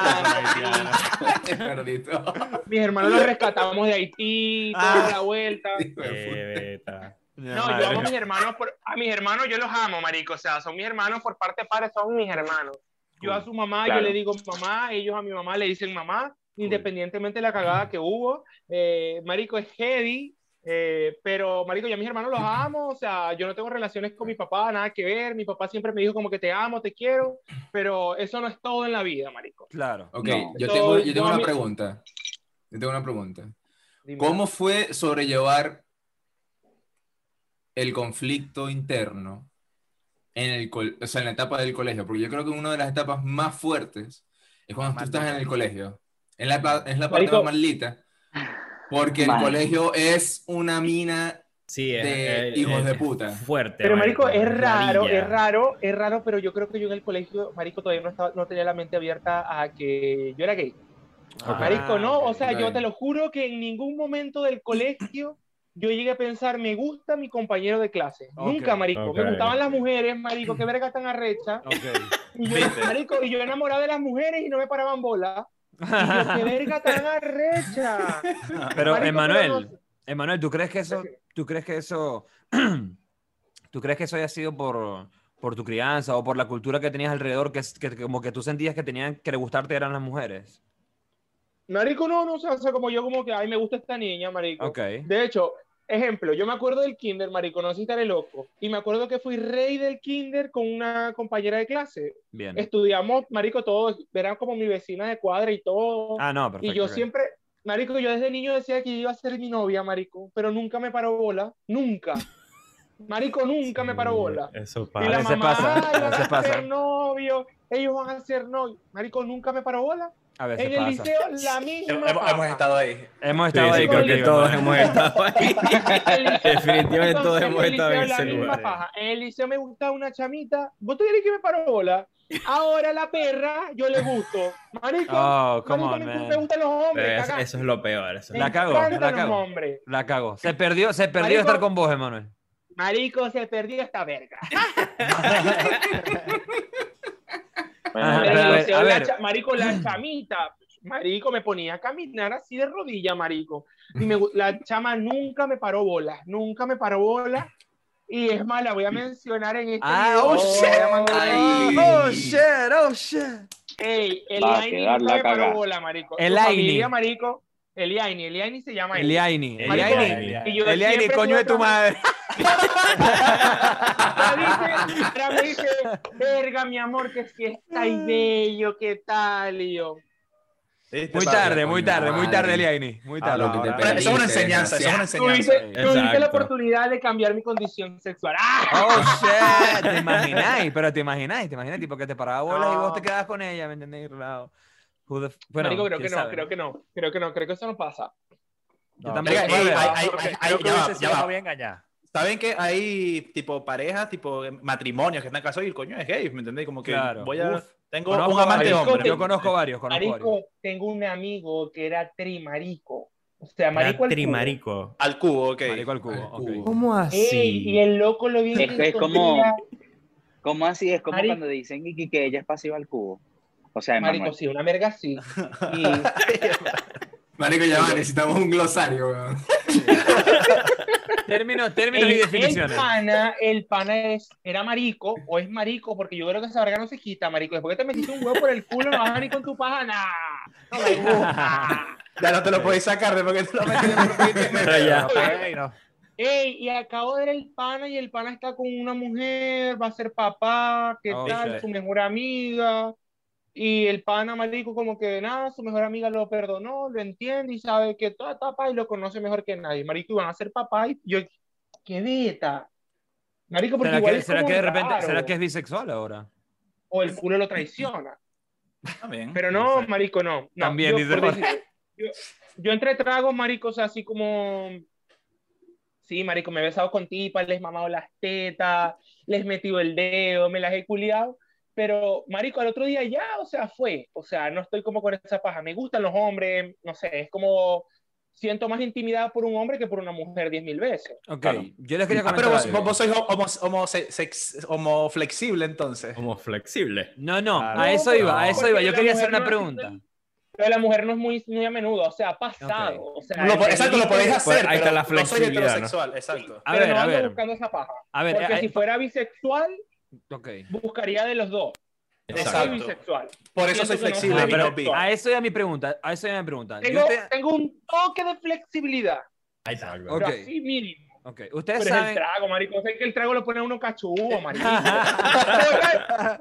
Mis hermanos los rescatamos de Haití, Ah. toda la vuelta. Beta. No, yo amo a mis hermanos, por, a mis hermanos yo los amo, marico, o sea, son mis hermanos por parte de padre, son mis hermanos. Yo a su mamá, Claro. yo le digo mamá, ellos a mi mamá le dicen mamá, independientemente de la cagada que hubo. Eh, marico, es heavy, eh, pero marico, yo a mis hermanos los amo, o sea, yo no tengo relaciones con mi papá, nada que ver, mi papá siempre me dijo como que te amo, te quiero, pero eso no es todo en la vida, marico. Claro. Ok, No. yo So, tengo, yo tengo una pregunta. Yo tengo una pregunta. Dime. ¿Cómo fue sobrellevar el conflicto interno en el o sea, en la etapa del colegio? Porque yo creo que una de las etapas más fuertes es cuando tú estás en el colegio. Es la, es la parte Marico. más maldita. Porque el colegio es una mina Sí, es, de es- hijos de puta. Fuerte. Pero marico, es raro, es raro, es raro, pero yo creo que yo en el colegio, marico, todavía no, estaba, no tenía la mente abierta a que yo era gay. Ah, Marico, no, o sea, yo te lo juro que en ningún momento del colegio yo llegué a pensar, me gusta mi compañero de clase. Ok, Nunca, marico. ok. Me gustaban las mujeres, marico, qué verga tan arrecha. Ok. Y yo, marico, y yo enamorado de las mujeres y no me paraban bola. Yo, qué verga tan arrecha. Pero, Emanuel, Emanuel, ¿tú crees que eso, tú crees que eso, tú crees que eso haya sido por, por tu crianza o por la cultura que tenías alrededor, que, es- que como que tú sentías que tenían que gustarte eran las mujeres? Marico, no, no, o sea, como yo como que, ay, me gusta esta niña, marico. Ok. De hecho, ejemplo, yo me acuerdo del kinder, marico, no sé si estaré loco. Y me acuerdo que fui rey del kinder con una compañera de clase. Bien. Estudiamos, marico, todos, eran como mi vecina de cuadra y todo. Ah, no, perfecto. y yo siempre, marico, yo desde niño decía que iba a ser mi novia, marico, pero nunca me paró bola, nunca. Marico, nunca me paró bola. Eso Y pasa. la veces mamá, pasa, "Ay, a van a pasa". ser novios, ellos van a ser novios. Marico, nunca me paró bola. A veces En el pasa. liceo, la misma Hemos, hemos paja. estado ahí. Hemos Sí, estado sí, ahí creo que todos hemos estado ahí. Definitivamente todos Entonces, hemos en el estado en ese lugar. paja. En el liceo me gustaba una chamita. ¿Vos te crees que me paró bola? Ahora la perra, yo le gusto. Marico, Oh, come marico, on, me, gustan los hombres. Eso, eso es lo peor. Eso es La cago, la cago. La cago. Se perdió, se perdió Marico. estar con vos, Emanuel. Marico, se perdió esta verga. Ajá, En pero a el ver, liceo, a la ver. cha- marico, la chamita. Marico, me ponía a caminar así de rodilla, marico. Y me la chama nunca me paró bola. Nunca me paró bola. Y es más, la voy a mencionar en este Ah, video. oh, shit. mandar- Ay. Oh, shit, oh, shit. Ey, el nunca la me paró bola, marico. El familia, marico. El Yaini, el Yaini se llama El Yaini, el Marico, Yaini. y yo El Yaini, siempre coño de tu madre. Ahora me dice, verga, mi amor, que si está ahí bello, ¿qué tal? Y yo, Muy tarde, muy tarde, muy tarde, el Yaini. Muy tarde. lo que te Ahora- Pero eso es una enseñanza, eso es una enseñanza. tuviste la oportunidad de cambiar mi condición sexual. ¡Ah! Oh, shit, te imagináis, pero te imagináis, te imagináis, tipo que te paraba bolas y vos te quedabas con ella, ¿me entendés? Bueno, Marico, creo que no, sabe. creo que no, creo que no, creo que eso no pasa. Yo Bueno, ey, a engañar. ¿Saben que hay tipo parejas, tipo matrimonios que están casados y el coño es gay? ¿Me entendés? Como que Claro. voy a. Uf. Tengo Conozco un amante varios, hombre. Yo conozco varios, conozco varios. Marico, tengo un amigo que era trimarico. O sea, marico al cubo. Trimarico. Al cubo, ok. Marico al cubo, Al cubo. ¿Cómo Ey, y el loco lo vi en Es, es como, como así, es como Marico. cuando dicen que, que ella es pasiva al cubo. O sea, Marico, sí, una merga sí. Y, Marico, ya va, necesitamos un glosario, weón. Términos, términos y El, el definiciones. pana, el pana es, era marico o es marico, porque yo creo que esa verga no se quita, marico. Después que te metiste un huevo por el culo, no vas a venir con tu paja, nah. No me gusta. Ya no te lo podéis sacar de porque tú lo metes. Ey, y acabo de ver el pana y el pana está con una mujer, va a ser papá, ¿qué Oh, tal? shit. Su mejor amiga. Y el pana marico como que nada, su mejor amiga lo perdonó, lo entiende y sabe que toda papá y lo conoce mejor que nadie. Marico, van a ser papá y yo, qué beta. Marico, porque ¿Será igual que, es será como que de repente, raro. será que es bisexual ahora? O el culo lo traiciona. También. Pero no, marico, no. no También, yo, decir, yo, yo entre tragos, marico, o sea, así como... Sí, marico, me he besado con tipas, les he mamado las tetas, les he metido el dedo, me las he culiado. Pero, marico, al otro día ya, o sea, fue. O sea, no estoy como con esa paja. Me gustan los hombres, no sé, es como... Siento más intimidad por un hombre que por una mujer diez mil veces. Ok, Claro. yo les quería Ah, comentar pero vos, vos- sois homo, homo, se- sex- homo flexible entonces. Como flexible. No, no, Claro. a eso iba, a eso iba. Yo porque quería hacer una no es- pregunta. Pero la mujer no es muy, muy a menudo, o sea, ha pasado. O sea, Lo exacto, lo podéis hacer, Pues ahí está pero la no soy flexibilidad, ¿no? heterosexual, exacto. A pero ver, no a ando ver, buscando esa paja. a ver, Porque eh, si fuera bisexual, buscaría de los dos. Exacto. bisexual. Por eso soy flexible. no pero. A eso iba mi pregunta, a eso iba mi pregunta. Tengo, te- tengo un toque de flexibilidad, Ahí está. Ok. pero así mínimo. Ok, ustedes Pero es el saben... trago, marico. Sé que el trago lo pone a uno cachudo, marico.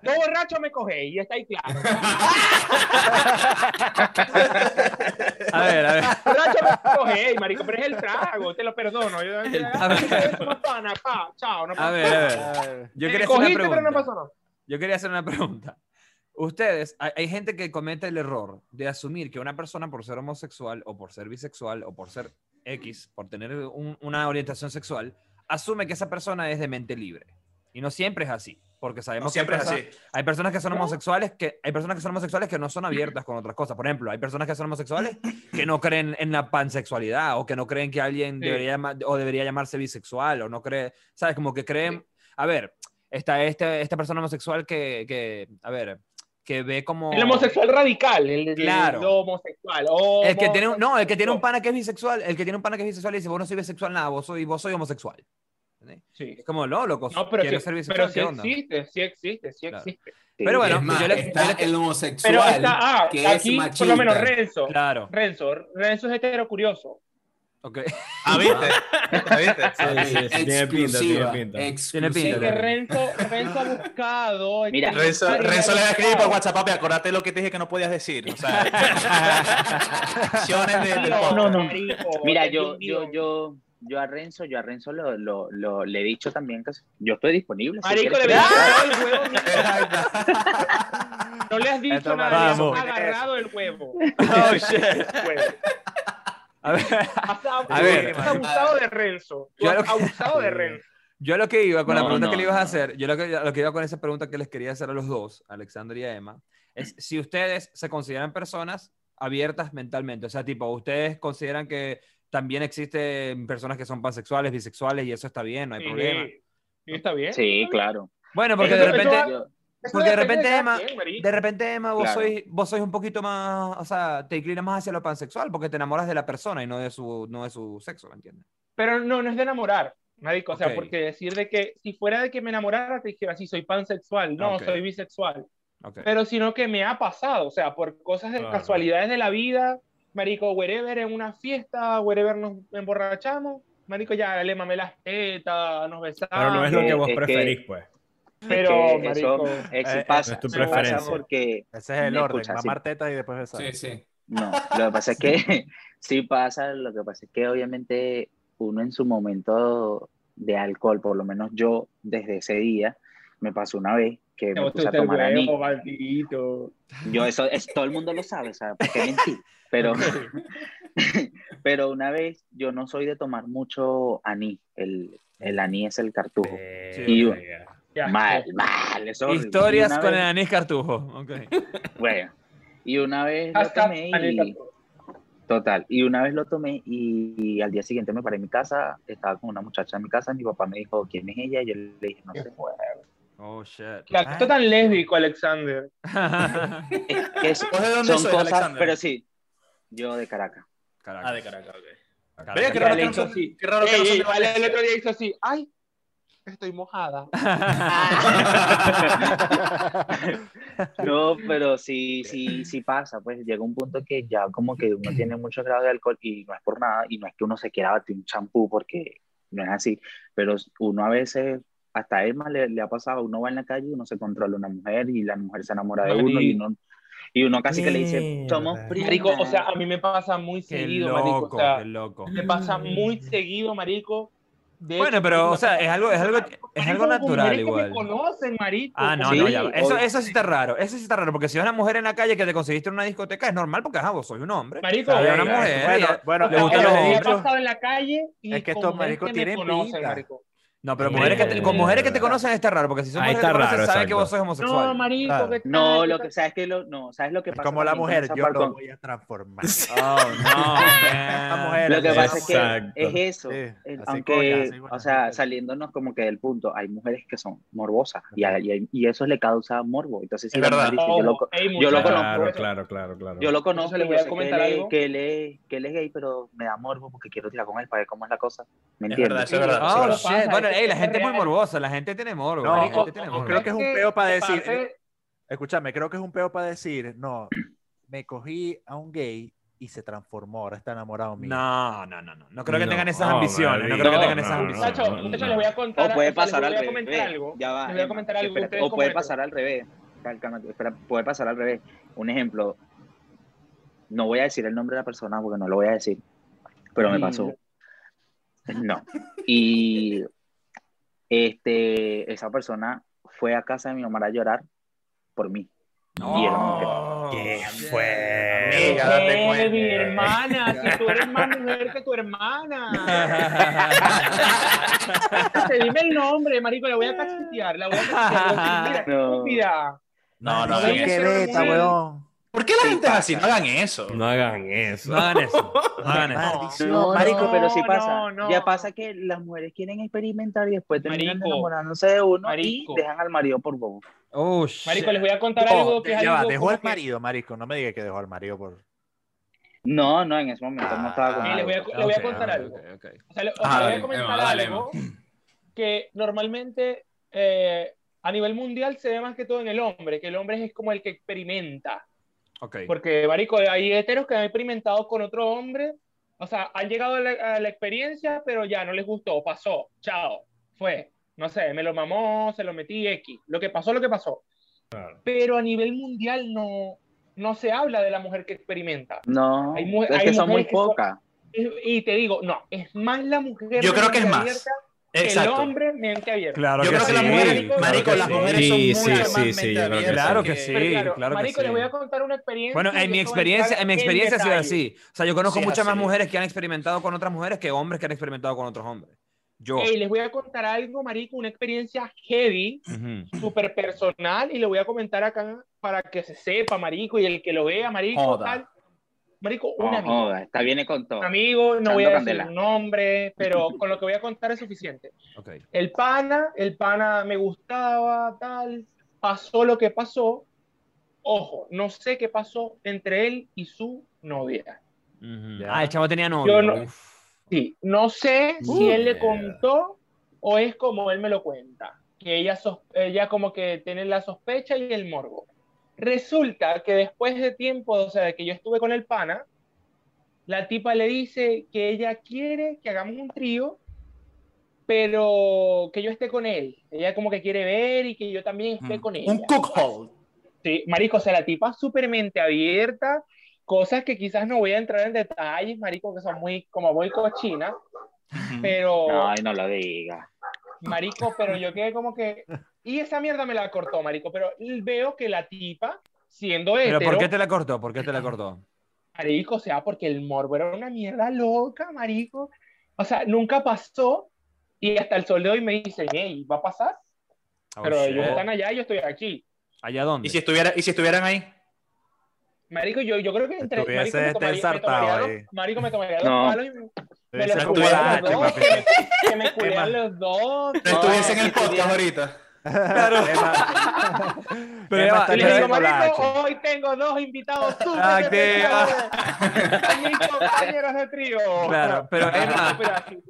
No borracho me coge y está ahí claro. A ver, a ver. Borracho me coge, marico, pero es el trago, te lo perdono. Yo, A ver. Somos pana, pa, chao, no A pasa ver, a ver. Yo quería hacer una pero no pregunta. pasó nada. Yo quería hacer una pregunta. Ustedes, hay, hay gente que comete el error de asumir que una persona por ser homosexual o por ser bisexual o por ser X, por tener un- una orientación sexual, asume que esa persona es de mente libre. Y no siempre es así, porque sabemos No siempre que es hay, así. perso- hay personas que son homosexuales que hay personas que son homosexuales que no son abiertas con otras cosas. Por ejemplo, hay personas que son homosexuales que no creen en la pansexualidad o que no creen que alguien Sí. debería o debería llamarse bisexual o no cree, sabes, como que creen, a ver, está este, esta persona homosexual que, que, a ver, que ve como El homosexual radical, el, Claro. el homosexual. el que tiene un, no, el que tiene un pana que es bisexual, el que tiene un pana que es bisexual y dice, vos no soy bisexual, nada, vos soy, vos soy homosexual. Sí. Es como, no, loco, No, pero, quiero sí, ser pero bisexual, sí ¿qué onda? existe, sí existe, sí Claro. existe. Pero bueno, es más, yo le- está yo le- el Pero homosexual está, ah, que es aquí, machista. por lo menos Renzo, Claro, Renzo, Renzo es hetero curioso. Ok. Ah, ¿viste? ¿Ah, ¿viste? Sí, sí, sí, tiene pinta, tiene pinta. exclusiva. Tiene pinta. que Renzo, Renzo ha buscado. Mira, Renzo, Renzo le va a escribir por WhatsApp, papi, acordate lo que te dije que no podías decir. O sea, de, del No, no, no. Mira, yo, yo, yo, yo a Renzo, yo a Renzo lo, lo, lo- le he dicho también que yo estoy disponible. si Marico, quieres le. No le has dicho Esto nada, has agarrado el huevo. Oh, shit. Huevo. A ver, Has, ab- A ver. has abusado de Renzo. Tú Yo has lo que- abusado de Renzo. yo a lo que iba con la pregunta no, que le ibas a hacer, yo lo que, a lo que iba con esa pregunta que les quería hacer a los dos, Alexander y a Emma, es si ustedes se consideran personas abiertas mentalmente, o sea, tipo, ustedes consideran que también existen personas que son pansexuales, bisexuales y eso está bien, no hay problema. Sí, está bien. Sí, claro. Bueno, porque Eso- de repente, Yo- Porque de repente, Emma, quien, de repente, Emma, vos, Claro. sois, vos sois un poquito más, o sea, te inclinas más hacia lo pansexual porque te enamoras de la persona y no de su, no de su sexo, ¿me entiendes? Pero no, no es de enamorar, marico. O sea, porque decir de que si fuera de que me enamorara, te dijera, sí, soy pansexual. No, Ok. soy bisexual. Ok. Pero sino que me ha pasado, o sea, por cosas de Claro. casualidades de la vida, marico, wherever en una fiesta, wherever nos emborrachamos, marico, ya le mamé las tetas, nos besamos. Pero no es lo que vos es que- preferís, pues. Pero, que eso, marico, eso eh, pasa, es tu preferencia. porque Ese es el orden, escucha, sí. mamar teta y después besar. Sí, sí. No, lo que pasa es que sí pasa, lo que pasa es que obviamente uno en su momento de alcohol, por lo menos yo desde ese día, me pasó una vez que me puse a tomar huevo, maldito. Yo eso, es, todo el mundo lo sabe, ¿sabes? ¿Por qué mentir? Pero, pero una vez yo no soy de tomar mucho anís, el, el anís es el cartujo. Y- Asco. Mal, mal, eso Historias con vez- el anís cartujo. Ok. Bueno, y una vez lo tomé y... Total, y una vez lo tomé y, y al día siguiente me paré en mi casa, estaba con una muchacha en mi casa, mi papá me dijo, ¿quién es ella? Y yo le dije, no sé. Oh, shit. Qué acto tan lésbico, Alexander. Es que es- ¿Vos de dónde son sois, cosas, Alexander? pero sí, yo de Caracas. Caracas. Ah, de Caracas, ok. Ve, qué raro que no hizo así. qué raro que no el otro día hizo así. ¡Ay! Estoy mojada. No, pero sí, sí, sí pasa, pues llega un punto que ya como que uno tiene muchos grados de alcohol y no es por nada, y no es que uno se quiera batir un champú porque no es así, pero uno a veces, hasta a Emma le, le ha pasado, uno va en la calle y uno se controla una mujer y la mujer se enamora de uno y uno, y uno casi que le dice, somos. Marico, o sea, a mí me pasa muy Qué seguido, loco, marico. O sea, qué loco. me pasa muy seguido, marico. De Bueno, hecho, pero, o sea, es algo- es algo- es algo natural que igual. me conocen, marico. Ah, no, Sí, no, ya. Eso, eso sí está raro. Eso sí está raro, porque si es una mujer en la calle que te conseguiste en una discoteca, es normal porque, ajá, vos soy un hombre. Marico, O sea, una eh, mujer. bueno, bueno, le gustan los he hombres. pasado en la calle y Es que estos maricos que tienen pinta. marico. No, pero Eh, mujeres que te- con mujeres que te conocen está raro, porque si son Ahí mujeres que te conocen, raro, saben que exacto. vos sos homosexual. No, marico, Claro. ¿qué tal? No, ¿Qué lo que sabes que lo, no, sabes lo que Es pasa como la mujer, yo lo voy a transformar. Oh, no, La man. mujer, Lo que pasa es que Exacto. es eso, Sí, aunque, coña, así o sea, saliéndonos como que del punto, hay mujeres que son morbosas y, y, hay- y eso le causa morbo. Entonces, si Es verdad. dice, yo lo, Ojo, ey, yo lo Claro, conozco. claro, claro, claro. yo lo conozco, le voy a que comentar algo. que, él es, que él es gay, pero me da morbo porque quiero tirar con él para ver cómo es la cosa. ¿Me Es entiendes? verdad, es verdad. Oh, es lo ey, la gente es muy morbosa, la gente tiene morbo. No, la o- gente tiene o morbo. creo que es un peo para decir. Aparte- Escúchame, creo que es un peo para decir, no, me cogí a un gay y se transformó, ahora está enamorado mío. No, no, no, no. No creo que No, tengan esas ambiciones. No creo que tengan esas no, ambiciones. Muchachos, no, muchachos, no. les voy a contar. O puede pasar al revés. comentar algo. Ya va, Les voy a Emma, comentar algo. espérate, ustedes o puede pasar al revés. Espera, puede pasar al revés. Un ejemplo, no voy a decir el nombre de la persona porque no lo voy a decir, pero me pasó. No. Y este, esa persona fue a casa de mi mamá a llorar por mí. Y era mujer. Oh, ¿Quién shit. fue? Amiga, date cuenta. mi hermana, si tú eres más mujer que tu hermana. Te dime el nombre, marico, la voy a cachetear, la voy a cachetear. Mira, No. estúpida. No, no, No hagan voy ¿Por qué la Sí gente es pasa. así? No hagan eso. No hagan eso. No hagan eso. No hagan eso. Maldición, No, marico. marico, pero sí no, pasa. no. Ya pasa que las mujeres quieren experimentar y después terminan Marico. enamorándose de uno Marico. y dejan al marido por bobo. Oh. Marico, les voy a contar No, algo que es ya va, algo dejó como al que- marido, marico. No me diga que dejó al marido por. No, no, en ese momento no estaba con nadie. les voy a, les voy a Ok, contar algo. ok, ok. O sea, Ah, le voy dale, a comentar dale, algo que normalmente eh, a nivel mundial se ve más que todo en el hombre, que el hombre es como el que experimenta. Porque, marico, hay heteros que han experimentado con otro hombre, o sea, han llegado a la, a la experiencia, pero ya no les gustó, pasó, chao, fue, no sé, me lo mamó, se lo metí X, lo que pasó, lo que pasó. Claro. Pero a nivel mundial no, no se habla de la mujer que experimenta. No, Hay es hay que son muy pocas. Y, te digo, no, es más la mujer Yo creo que es más. abierta que el Exacto. hombre mente abierta. Claro Yo que creo que sí. las mujeres, claro marico, que las mujeres Sí, son sí, mucho sí, más sí, mente que abiertas Claro que que- sí. Claro, claro que marico, sí. les voy a contar una experiencia. Bueno, en mi experiencia, en mi en experiencia ha sido así. O sea, yo conozco muchas más así. mujeres que han experimentado con otras mujeres que hombres que han experimentado con otros hombres. Yo. Ey, les voy a contar algo, marico, una experiencia heavy, Ujú. súper personal, y lo voy a comentar acá para que se sepa, marico, y el que lo vea, marico, Joda. tal. Marico, un amigo. joda, está bien con todo. Amigo, no Echando voy a decir candela. un nombre, pero con lo que voy a contar es suficiente. Ok. El pana, el pana me gustaba, tal, pasó lo que pasó. Ojo, no sé qué pasó entre él y su novia. Ujú. Ya. Ah, el chavo tenía novio. Yo no-. Sí, no sé Uh, si él le mierda. contó o es como él me lo cuenta, que ella, ella como que tiene la sospecha y el morbo. Resulta que después de tiempo, o sea, de que yo estuve con el pana, la tipa le dice que ella quiere que hagamos un trío, pero que yo esté con él. Ella como que quiere ver y que yo también esté Mm. con ella. Un cookhold. Sí, marico, o sea, la tipa súper mente abierta, cosas que quizás no voy a entrar en detalles, marico, que son muy, como muy cochinas, pero, Ay, no lo diga. marico, pero yo quedé como que, y esa mierda me la cortó, marico, pero veo que la tipa, siendo ¿Pero hetero, por qué te la cortó? ¿Por qué te la cortó? marico, o sea, porque el morbo era una mierda loca, marico, o sea, nunca pasó, y hasta el sol de hoy me dicen, hey, ¿va a pasar? Oh, pero shit. ellos están allá y yo estoy aquí. ¿Allá dónde? ¿Y si, estuviera, ¿Y si estuvieran ahí? Marico, yo, yo creo que entre. Estuviese Marico, me tomaría, me ensartado tomaría ahí. dos, marico, me tomaría No. palos y me, los los dos. Que me, que me culearan los dos. No estuviese en el podcast ahorita. Claro. Emma- Pero Emma Y le digo, marico, hoy tengo dos invitados súper Ah, que- especiales. Mis compañeros de trío. Claro, pero Emma-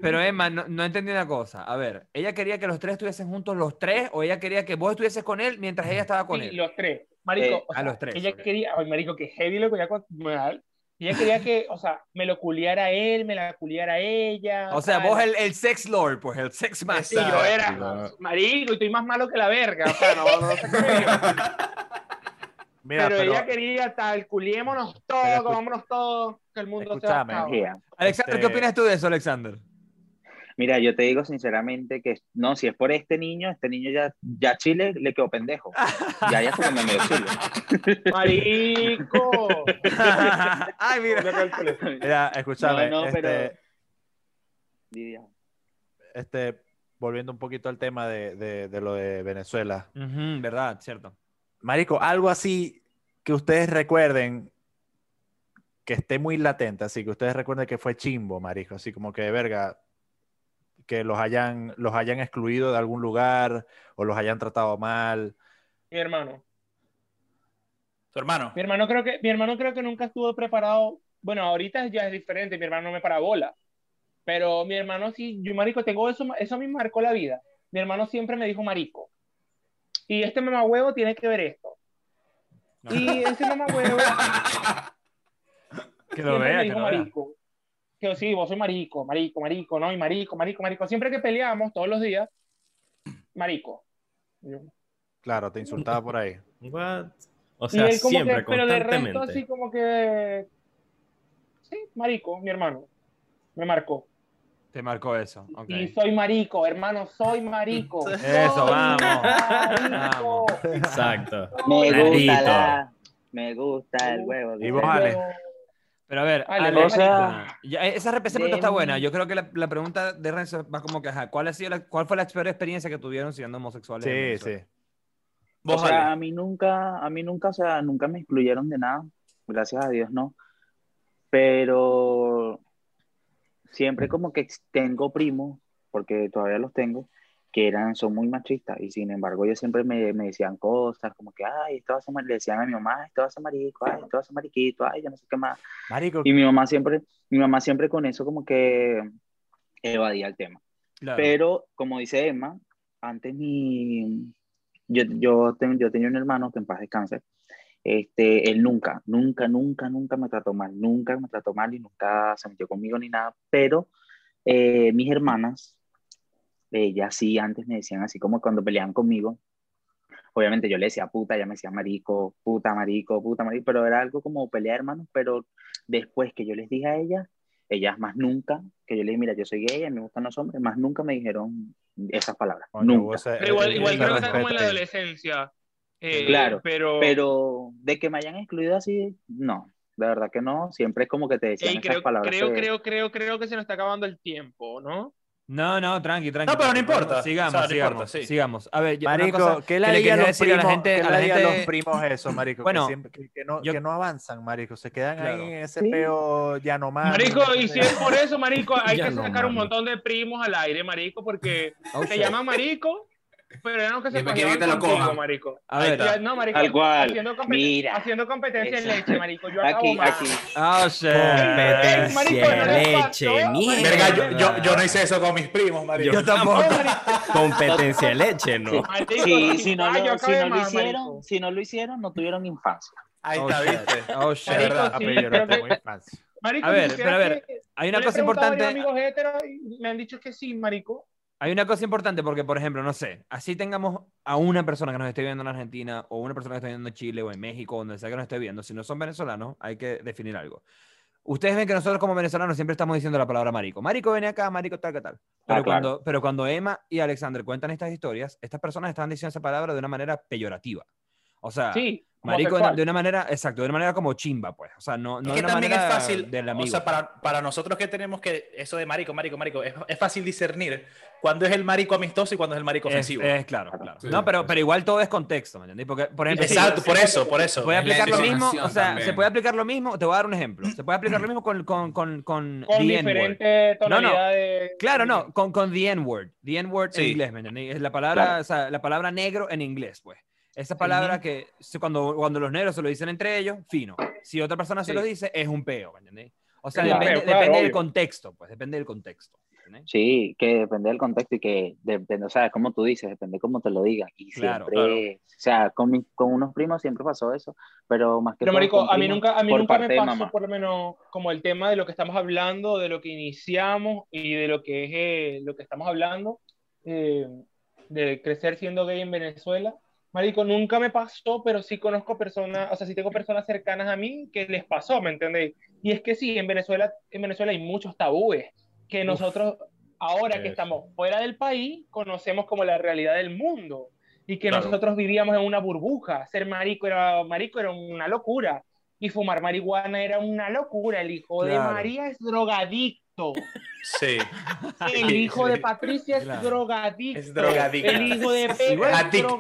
Pero Emma, no, no entendí una cosa. A ver, ¿ella quería que los tres estuviesen juntos los tres o ella quería que vos estuvieses con él mientras ella estaba con Sí, él? los tres. Marico, Eh, o a sea, los tres, Ella ok. quería, ay, marico, que heavy lo que mal. Ella quería que, o sea, me lo culiara él, me la culiara ella. O sea, tal. vos el, el sex lord, pues el sex Sí, master. yo era, marico, y estoy más malo que la verga. O sea, no, no sé. Mira, pero, pero, ella quería tal, culiémonos escu- comámonos todos, que el mundo Escúchame. se acaba. Yeah. Alexander, ¿qué Este- opinas tú de eso, Alexander? Mira, yo te digo sinceramente que no, si es por este niño, este niño ya, ya Chile le quedó pendejo. Ya ya se comió medio Chile. Marico. Ay, mira. mira, escúchame, No, no, este, pero- Lidia. este, volviendo un poquito al tema de, de- de lo de Venezuela. Ujú, verdad, cierto. Marico, algo así que ustedes recuerden que esté muy latente, así que ustedes recuerden que fue chimbo, marico, así como que verga, que los hayan, los hayan excluido de algún lugar o los hayan tratado mal. Mi hermano. Tu hermano. Mi hermano creo que, mi hermano creo que nunca estuvo preparado. Bueno, ahorita ya es diferente, mi hermano no me para bola. Pero mi hermano sí, yo marico, tengo eso, eso a mí me marcó la vida. Mi hermano siempre me dijo marico. Y este mamahuevo tiene que ver esto. Y ese mamahuevo Que siempre me dijo marico. Que sí, vos soy marico, marico, marico, no, y marico, marico, marico. Siempre que peleamos, todos los días, marico. Y yo, Claro, te insultaba por ahí. What? O Y sea, él como siempre, que, pero de resto constantemente. así como que, sí, marico, mi hermano, me marcó. Te marcó eso. Y soy marico, hermano, soy marico. Eso, Soy vamos. marico. Exacto. Me gusta la, me gusta el huevo. Y vos. Ale. Pero a ver, Ale, Ale, o sea, ya, esa, esa pregunta está buena. Yo creo que la, la pregunta de Renzo va como que, ajá, ¿cuál, ha sido la- ¿cuál fue la peor experiencia que tuvieron siendo homosexuales? Sí, sí. O sea, a mí nunca, a mí nunca, o sea, nunca me excluyeron de nada, gracias a Dios no. Pero siempre como que tengo primos, porque todavía los tengo, que eran, son muy machistas, y sin embargo ellos siempre me, me decían cosas, como que, ay, esto va a ser, mar-", le decían a mi mamá, esto va a ser marico, ay, esto va a ser mariquito, ay, yo no sé qué más. Marico, Y mi mamá siempre, mi mamá siempre con eso como que evadía el tema. Claro. Pero, como dice Emma, antes mi... Yo, yo, ten- yo tenía un hermano que en paz descanse. Este, él nunca, nunca, nunca, nunca me trató mal. Nunca me trató mal y nunca se metió conmigo ni nada. Pero eh, mis hermanas, ellas sí antes me decían así como cuando peleaban conmigo. Obviamente yo le decía puta, ella me decía marico, puta, marico, puta, marico. Pero era algo como pelea de hermanos. Pero después que yo les dije a ellas, ellas más nunca, que yo les dije, mira, yo soy gay, a mí me gustan los hombres, más nunca me dijeron esas palabras. coño, nunca. vos, eh, Pero igual, eh, igual ese creo que está como en la adolescencia. Eh, Claro, pero, Pero de que me hayan excluido así, no, de verdad que no. Siempre es como que te decían Ey, esas creo, palabras. creo, que- creo, creo, creo que se nos está acabando el tiempo, ¿no? No, no, tranqui, tranqui. No, pero no importa. Sigamos, O sea, no sigamos, importa, sí. sigamos. A ver, yo- una Marico, cosa ¿qué que le quería los decir a la primos, gente, qué a le la digan los gente- primos eso, marico? Bueno, que, siempre- que, que no, yo- que no avanzan, marico. Se quedan Claro. ahí en ese Sí. peo ya no más. Marico, y si es por eso, marico, hay Ya que no, sacar un montón de primos al aire, marico, porque Oh, te shit. llaman marico, pero ya no que se quieren que te lo contigo, cojan. marico. A ver, está. Ya, no, marico, Tal cual. Haciendo, compet- Mira. haciendo competencia en leche, marico. Yo acabo Aquí, más. aquí. oh. Ey, marico, Competencia le leche, mierda. Verga, yo, yo, yo no hice eso con mis primos, marico. Yo tampoco. Competencia de leche, ¿no? Sí, si no, yo lo, si no lo hicieron, marico. si no lo hicieron, no tuvieron infancia. Ahí Oh, está. ¿viste? Oh, shit. Marico, verdad. Ah, sí, pero infancia. Marico, A ver, pero a ver, Hay una cosa importante. amigos heteros y me han dicho que sí, marico. Hay una cosa importante porque, por ejemplo, no sé, así tengamos a una persona que nos esté viendo en Argentina o una persona que esté viendo en Chile o en México, donde sea que nos esté viendo, si no son venezolanos, hay que definir algo. Ustedes ven que nosotros como venezolanos siempre estamos diciendo la palabra marico. Marico, ven acá, marico, tal, que tal. Pero, Ah, claro. cuando, pero cuando Emma y Alexander cuentan estas historias, estas personas están diciendo esa palabra de una manera peyorativa. O sea, Sí, Marico de, una manera, exacto, de una manera como chimba, pues. O sea, no, no Es de que una también manera es fácil, del amigo. o sea, para, para nosotros que tenemos que eso de marico, marico, marico, es, es fácil discernir cuándo es el marico amistoso y cuándo es el marico ofensivo. es claro, claro. Sí, no, pero, pero igual todo es contexto, ¿me entendés? Porque, por ejemplo, Exacto, por eso, por eso. se puede aplicar lo mismo, o sea, también. se puede aplicar lo mismo, te voy a dar un ejemplo. Se puede aplicar lo mismo con, con, con, con, Con diferentes No, no. Claro, no, con, con the N-word. The N-word en Sí. inglés, ¿me entendés? Es la palabra, Claro. o sea, la palabra negro en inglés, pues. Esa palabra que cuando, cuando los negros se lo dicen entre ellos, fino. Si otra persona se Sí. lo dice, es un peo. O sea, Claro, depende, claro, depende del obvio. contexto, pues, depende del contexto. ¿entendés? Sí, que depende del contexto y que depende, o sea, como tú dices, depende cómo te lo digan. Y Claro, siempre, o sea, con, mi- con unos primos siempre pasó eso, pero más que Pero todo marico, con a mí nunca, a mí nunca me pasó mamá. por lo menos como el tema de lo que estamos hablando, de lo que iniciamos y de lo que es eh, lo que estamos hablando, eh, de crecer siendo gay en Venezuela. Marico, nunca me pasó, pero sí conozco personas, o sea, sí tengo personas cercanas a mí que les pasó, ¿me entendéis? Y es que sí, en Venezuela, en Venezuela hay muchos tabúes que nosotros, ahora que estamos fuera del país, conocemos como la realidad del mundo y que Claro. nosotros vivíamos en una burbuja. Ser marico era, marico era una locura y fumar marihuana era una locura. El hijo de. María es drogadicto. Sí. El hijo de. Patricia es Claro. drogadicto. Es drogadicto. El hijo de Igual- es Adicto.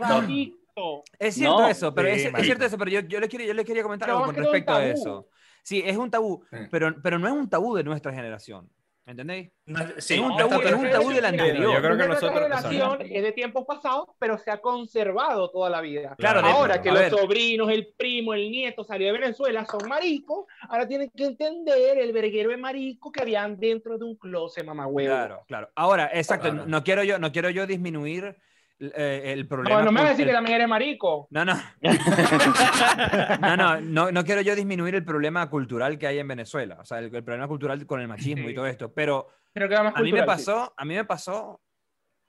Es cierto No, eso, pero sí, es, es cierto eso, pero yo, yo, le quería, yo le quería comentar Pero algo con respecto a eso. Sí, es un tabú, Sí. pero, pero no es un tabú de nuestra generación. ¿Me entendéis? No es- sí, Es un no tabú- está es un tabú del anterior. Yo creo que nuestra nosotros- generación es de tiempos pasados, pero se ha conservado toda la vida. Claro, de- ahora que los ver. sobrinos, el primo, el nieto salió de Venezuela, son maricos, ahora tienen que entender el verguero de marico que habían dentro de un closet, mamá huevo. Claro, claro. Ahora, exacto, Claro. no quiero yo, no quiero yo disminuir eh, el problema. No, no me vas a decir el- que también eres marico. No, no. no, no, no, no quiero yo disminuir el problema cultural que hay en Venezuela, o sea, el, el problema cultural con el machismo y Sí. todo esto, pero Pero queda más a mí me cultural, sí. pasó, a mí me pasó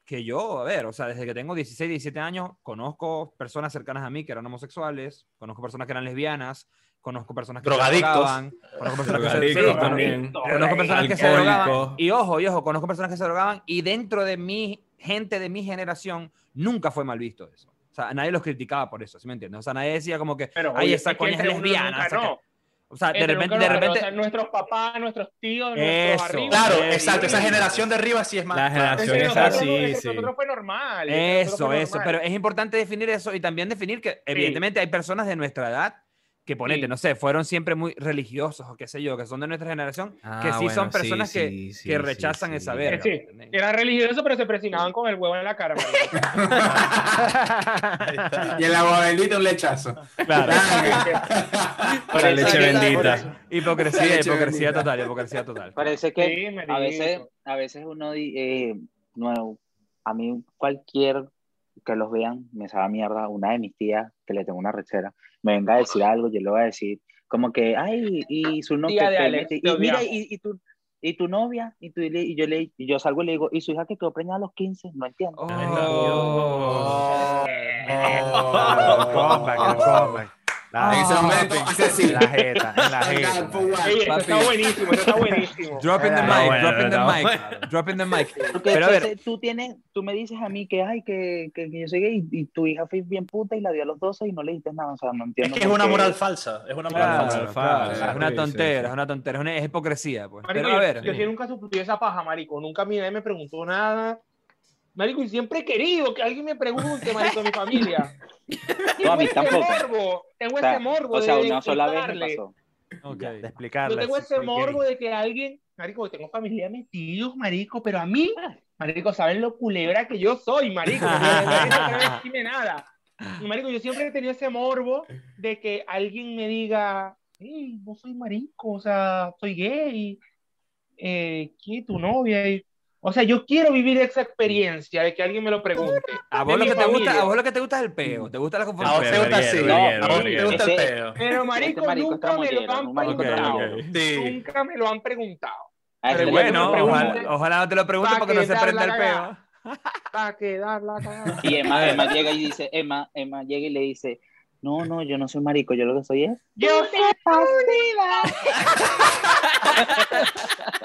que yo, a ver, o sea, desde que tengo 16, 17 años, conozco personas cercanas a mí que eran homosexuales, conozco personas que eran lesbianas, conozco personas que Drogadictos. se drogaban, conozco personas que se, también. conozco personas que se drogaban, y ojo, y ojo, conozco personas que se drogaban, y dentro de mi gente de mi generación nunca fue mal visto eso. O sea, nadie los criticaba por eso, ¿sí me entiendes? O sea, nadie decía como que, Pero, ahí oye, esa es que coña es lesbiana. o sea, que- no. o sea, de repente, de repente, o sea, nuestros papás, nuestros tíos, Eso. nuestros arriba. Claro, Sí, exacto. Esa sí. generación de arriba sí es más. La generación es así, sí. nosotros fue normal. Eso, fue eso, normal. pero es importante definir eso y también definir que evidentemente hay personas de nuestra edad que ponete, Sí. no sé, fueron siempre muy religiosos o qué sé yo, que son de nuestra generación, que Ah, sí son bueno, personas que, sí, sí, que sí, rechazan sí. esa Eh, verga. sí, ¿me entendés? era religioso, pero se presinaban con el huevo en la cara. Y el agua bendita un lechazo. Claro. La leche bendita. Hipocresía, La leche hipocresía bendita. total, hipocresía total. Parece que Sí, a veces, a veces uno, eh, no, a mí cualquier que los vean me sabe a mierda. Una de mis tías, que le tengo una rechera, me venga a decir algo, yo le voy a decir como que, ay, y su novia, y mira, y, y tu, y tu novia, y, tu, y yo le, y yo salgo y le digo, y su hija que quedó preñada a los 15, no entiendo. Oh. El comeback. La En ese momento hace así. en la jeta, en la jeta. Ey, eso está buenísimo, eso está buenísimo. Dropping the Era mic, bueno, dropping the era mic, bueno. dropping the mic. Porque Pero a ver, tú tienes, tú me dices a mí que, ay, que, que, que yo soy gay y, y tu hija fue bien puta y la dio a los 12 y no le dijiste nada, o sea, no Es entiendo. que es una moral falsa. Es una moral Claro, falsa. Es una sí, tontera, sí. es una tontera, es, una, es hipocresía, pues. Marico, Pero a ver, yo sí nunca sufrí esa paja, marico. Nunca mi nadie me preguntó nada. Marico, y siempre he querido que alguien me pregunte, marico, de mi familia. No, a mí Tengo ese tampoco. morbo, tengo O sea, ese morbo o sea, de una sola vez me pasó. ok. De Yo explicarle. tengo si ese morbo de que alguien, marico, tengo familia metidos, marico, pero a mí, marico, saben lo culebra que yo soy, marico. No me no me decirme nada. Marico, yo siempre he tenido ese morbo de que alguien me diga, hey, no soy marico, o sea, soy gay, eh, ¿quién es tu novia? Y- o sea, yo quiero vivir esa experiencia de que alguien me lo pregunte. A vos, lo que te gusta, a vos lo que te gusta es el peo, te gusta la A vos te gusta así. A vos te gusta el peo. Pero, marico, Este marico es nunca me lo han un marico preguntado. Sí. Nunca me lo han preguntado. Este Pero Bueno, ojalá, ojalá no te lo pregunte Pa' porque no se la el peo. Para quedar la cagada. Y Emma, Emma llega y dice, Emma, Emma llega y le dice, no, no, yo no soy marico, yo lo que soy es. Yo soy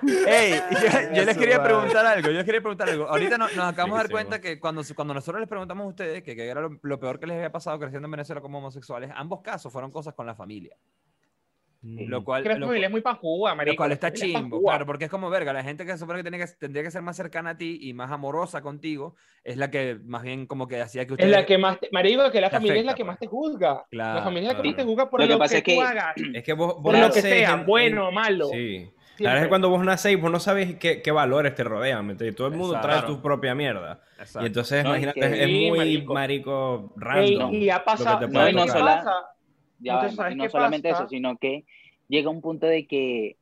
Ey, yo, yo les quería preguntar algo, yo les quería preguntar algo. Ahorita no- nos acabamos de dar cuenta que cuando, cuando nosotros les preguntamos a ustedes que, que era lo, lo peor que les había pasado creciendo en Venezuela como homosexuales, ambos casos fueron cosas con la familia. Lo cual, Que la lo, familia es muy pajúa, lo marico. cual la está es chimbo, pajúa. claro, porque es como verga, la gente que se supone que, tiene que tendría que ser más cercana a ti y más amorosa contigo, es la que más bien como que hacía que Es ustedes... la que más, te, marico, que la familia es la afecta, que pues. más te juzga. Claro, la familia es la que claro. te juzga por Lo lo, que pasa que, es que- tú hagas, Es que vos, vos por lo que sea, en- bueno o malo. Sí. La Siempre. verdad es que cuando vos nacéis, vos no sabes qué, qué valores te rodean. ¿me entiendes? Todo el mundo trae Exacto. tu propia mierda. Exacto. Y entonces, No, y imagínate, que- es Sí, muy marico. marico, Ey, random. y ha pasado, No, y no ¿qué tocar. sola-? Ya Entonces, ¿sabes y no solamente pasa? eso, sino que llega un punto de que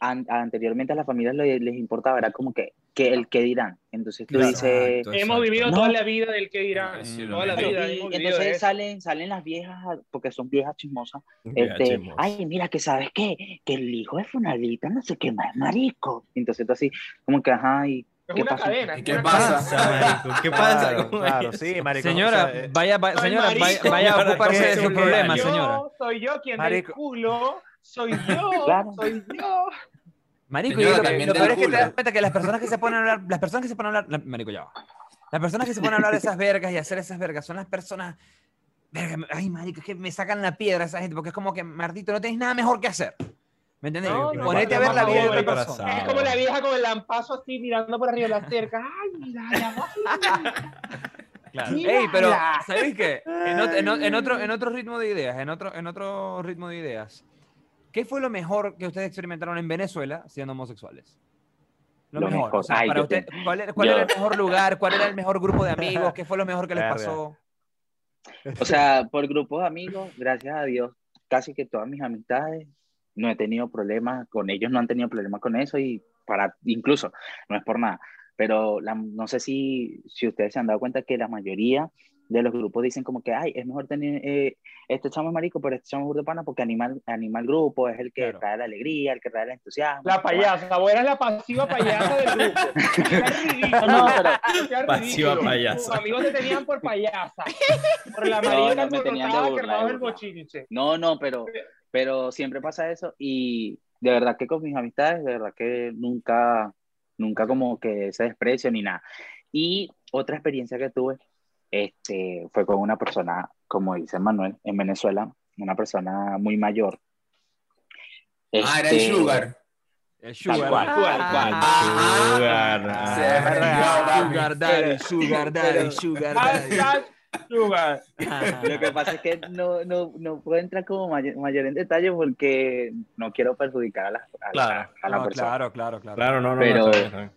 an- anteriormente a las familias le- les importaba, era como que, que el que dirán. Entonces tú Claro. dices, Exacto, Hemos vivido No. toda la vida del que dirán. Sí, toda la vida y entonces salen, salen las viejas, porque son viejas chismosas, este, chismos. ay, mira, que sabes qué, que el hijo de Funalita no sé qué más marico. Entonces tú así, como que, ajá, y Es ¿qué una pasa? cadena. ¿Y es qué pasa? Marico, ¿Qué pasa? Claro, claro, sí, marico. Señora, o sea, eh, vaya, vaya- Soy señora, vaya, marico. vaya a Señora, ocuparse ¿qué de su problema, yo, señora. Soy yo quien Marico. del culo. Soy yo. Claro. Soy yo. Marico, y Señora, lo, también lo peor es que te das cuenta que las personas que se ponen a hablar, las personas que se ponen a hablar, la- Marico, ya va. Las personas que se ponen a hablar de esas vergas y hacer esas vergas son las personas, verga, ay, marico, es que me sacan la piedra esa gente, porque es como que, mardito, no tienes nada mejor que hacer. ¿Me entendés? No, no, Ponete no, a ver la vida de otra persona. Es como la vieja con el lampazo así mirando por arriba de la cerca. Ay, mira, ya va. Claro. Ey, pero, ¿sabéis qué? En, en en otro, en otro ritmo de ideas, en otro, en otro ritmo de ideas, ¿qué fue lo mejor que ustedes experimentaron en Venezuela siendo homosexuales? Lo, Lo mejor. mejor. o sea, Ay, para usted, te- ¿cuál, era, cuál yo- era el mejor lugar? ¿Cuál era el mejor grupo de amigos? ¿Qué fue lo mejor que les pasó? O sea, por grupos de amigos, gracias a Dios, casi que todas mis amistades, no he tenido problemas con ellos, no han tenido problemas con eso y para, incluso, no es por nada, pero la- no sé si, si ustedes se han dado cuenta que la mayoría de los grupos dicen como que, ay, es mejor tener, eh, este chamo es marico, pero este chamo es pana porque anima, anima al grupo, es el que Claro. trae la alegría, el que trae el entusiasmo. La payasa, vos eras la pasiva payasa del grupo. Ridículo. No, pero- Pasiva payasa. Tus amigos te tenían por payasa. Por la No, marica no me tenían de burla, de el burla. bochinche. No, no, pero, pero siempre pasa eso y de verdad que con mis amistades, de verdad que nunca, nunca como que ese desprecio ni nada. Y otra experiencia que tuve este, fue con una persona, como dice Manuel, en Venezuela, una persona muy mayor. Ah, era el Este, Sugar. El Tal sugar. cual, tal cual. Sugar. Ah, papi. Sugar daddy, sugar daddy, sugar daddy. Sugar. Lo que pasa es que no, no, no puedo entrar como mayor, mayor en detalle porque no quiero perjudicar a la, a la- Claro. a la No, persona. claro, claro, claro. Claro, no, no, Pero- no. bien.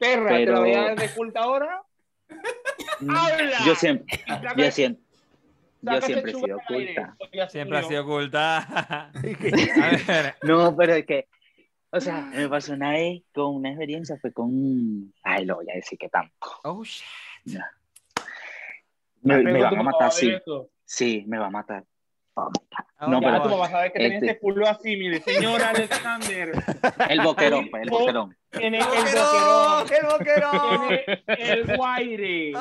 Perra, te Pero- lo voy a dar de culta ahora. ¡Habla! Yo siempre, yo siempre, yo siempre he sido oculta. Siempre ha sido oculta. No, pero es que, o sea, me pasó una vez con una experiencia, fue con, ay, lo voy a decir que tanto. oh shit. Me, me van a matar, sí, sí, me va a matar. No, pero- tu mamá sabe que tenés Este- culo así, mire, señor Alexander. El boquerón, pues, el boquerón. Tiene el ¡Boquerón! ¡El boquerón! El guaire.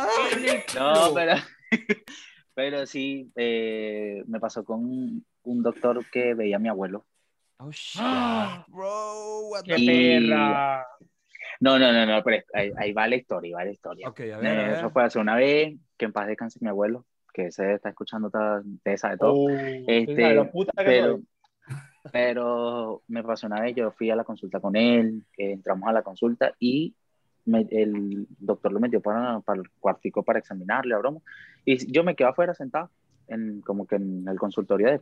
No, pero, pero sí, eh, me pasó con un, un doctor que veía a mi abuelo. Oh shit. Ah. Bro, what ¡Qué the... Y- perra! No, no, no, no, pero ahí, ahí va la historia, ahí va la historia. Ok, a ver, a ver. Eso fue hace una vez, que en paz descanse mi abuelo, que se está escuchando, toda, ustedes saben todo. Oh, Este, ¿sabes lo puta que pero, soy? pero me pasó una vez, yo fui a la consulta con él, eh, entramos a la consulta y me- el doctor lo metió para, para el cuartico para examinarle, a broma. Y yo me quedo afuera sentado, en, como que en el consultorio de él.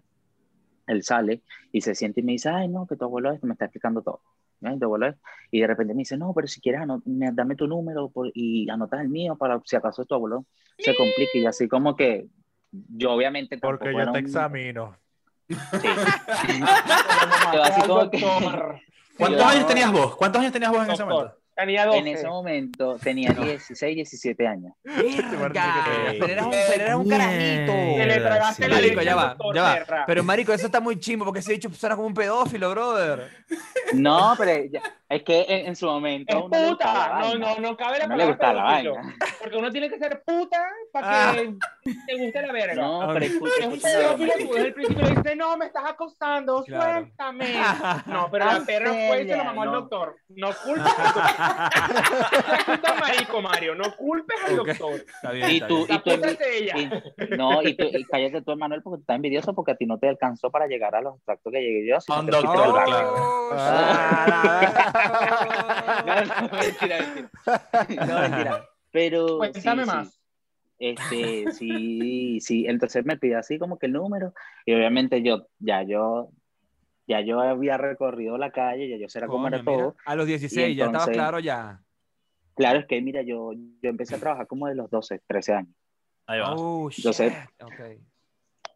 Él sale y se siente y me dice, ay, no, que tu abuelo esto me está explicando todo. ¿Eh? Abuelo esto. Y de repente me dice, no, pero si quieres, me- dame tu número por- y anotas el mío para si acaso tu abuelo se complique. Y así como que yo obviamente Porque yo te un- examino. Sí. Así como que- Doctor. ¿Cuántos Yo- años tenías vos? ¿Cuántos años tenías vos en ese momento? Tenía 12. En ese momento tenía 16, 17 años. Verga, Ey. pero eras un, pero eras un carajito. Que le tragaste Sí. la Marico, ya va, ya va. Pero marico, eso está muy chimbo porque ese dicho suena como un pedófilo, brother. No, pero ya- es que en, en su momento. Es le gustaba puta. la No, no, no cabe la No le palabra gusta la pedófilo. vaina. Porque uno tiene que ser puta para Ah. que te guste la verga. No, pero escucha, escucha, desde el principio le dice, no, me estás acosando, Claro. suéltame. No, pero la perra fue y se lo mamó al doctor. No culpes al doctor. No culpes al marico, Mario. No culpes al doctor. Está bien, Y está tú- bien. La y tú ella. y- no, y, tú, y cállate tú, Manuel, porque tú estás envidioso porque a ti no te alcanzó para llegar a los extractos que llegué yo. al claro. Oh, No, no, mentira, mentira. No, mentira. Pero. Cuéntame sí, sí. más. Este, sí, sí. Entonces me pidió así como que el número. Y obviamente yo, ya yo, ya yo había recorrido la calle, ya yo sé cómo era todo. A los 16, ya entonces- claro ya. Claro, es que mira, yo, yo empecé a trabajar como de los 12, 13 años. Ahí va. Oh. Entonces- Ok.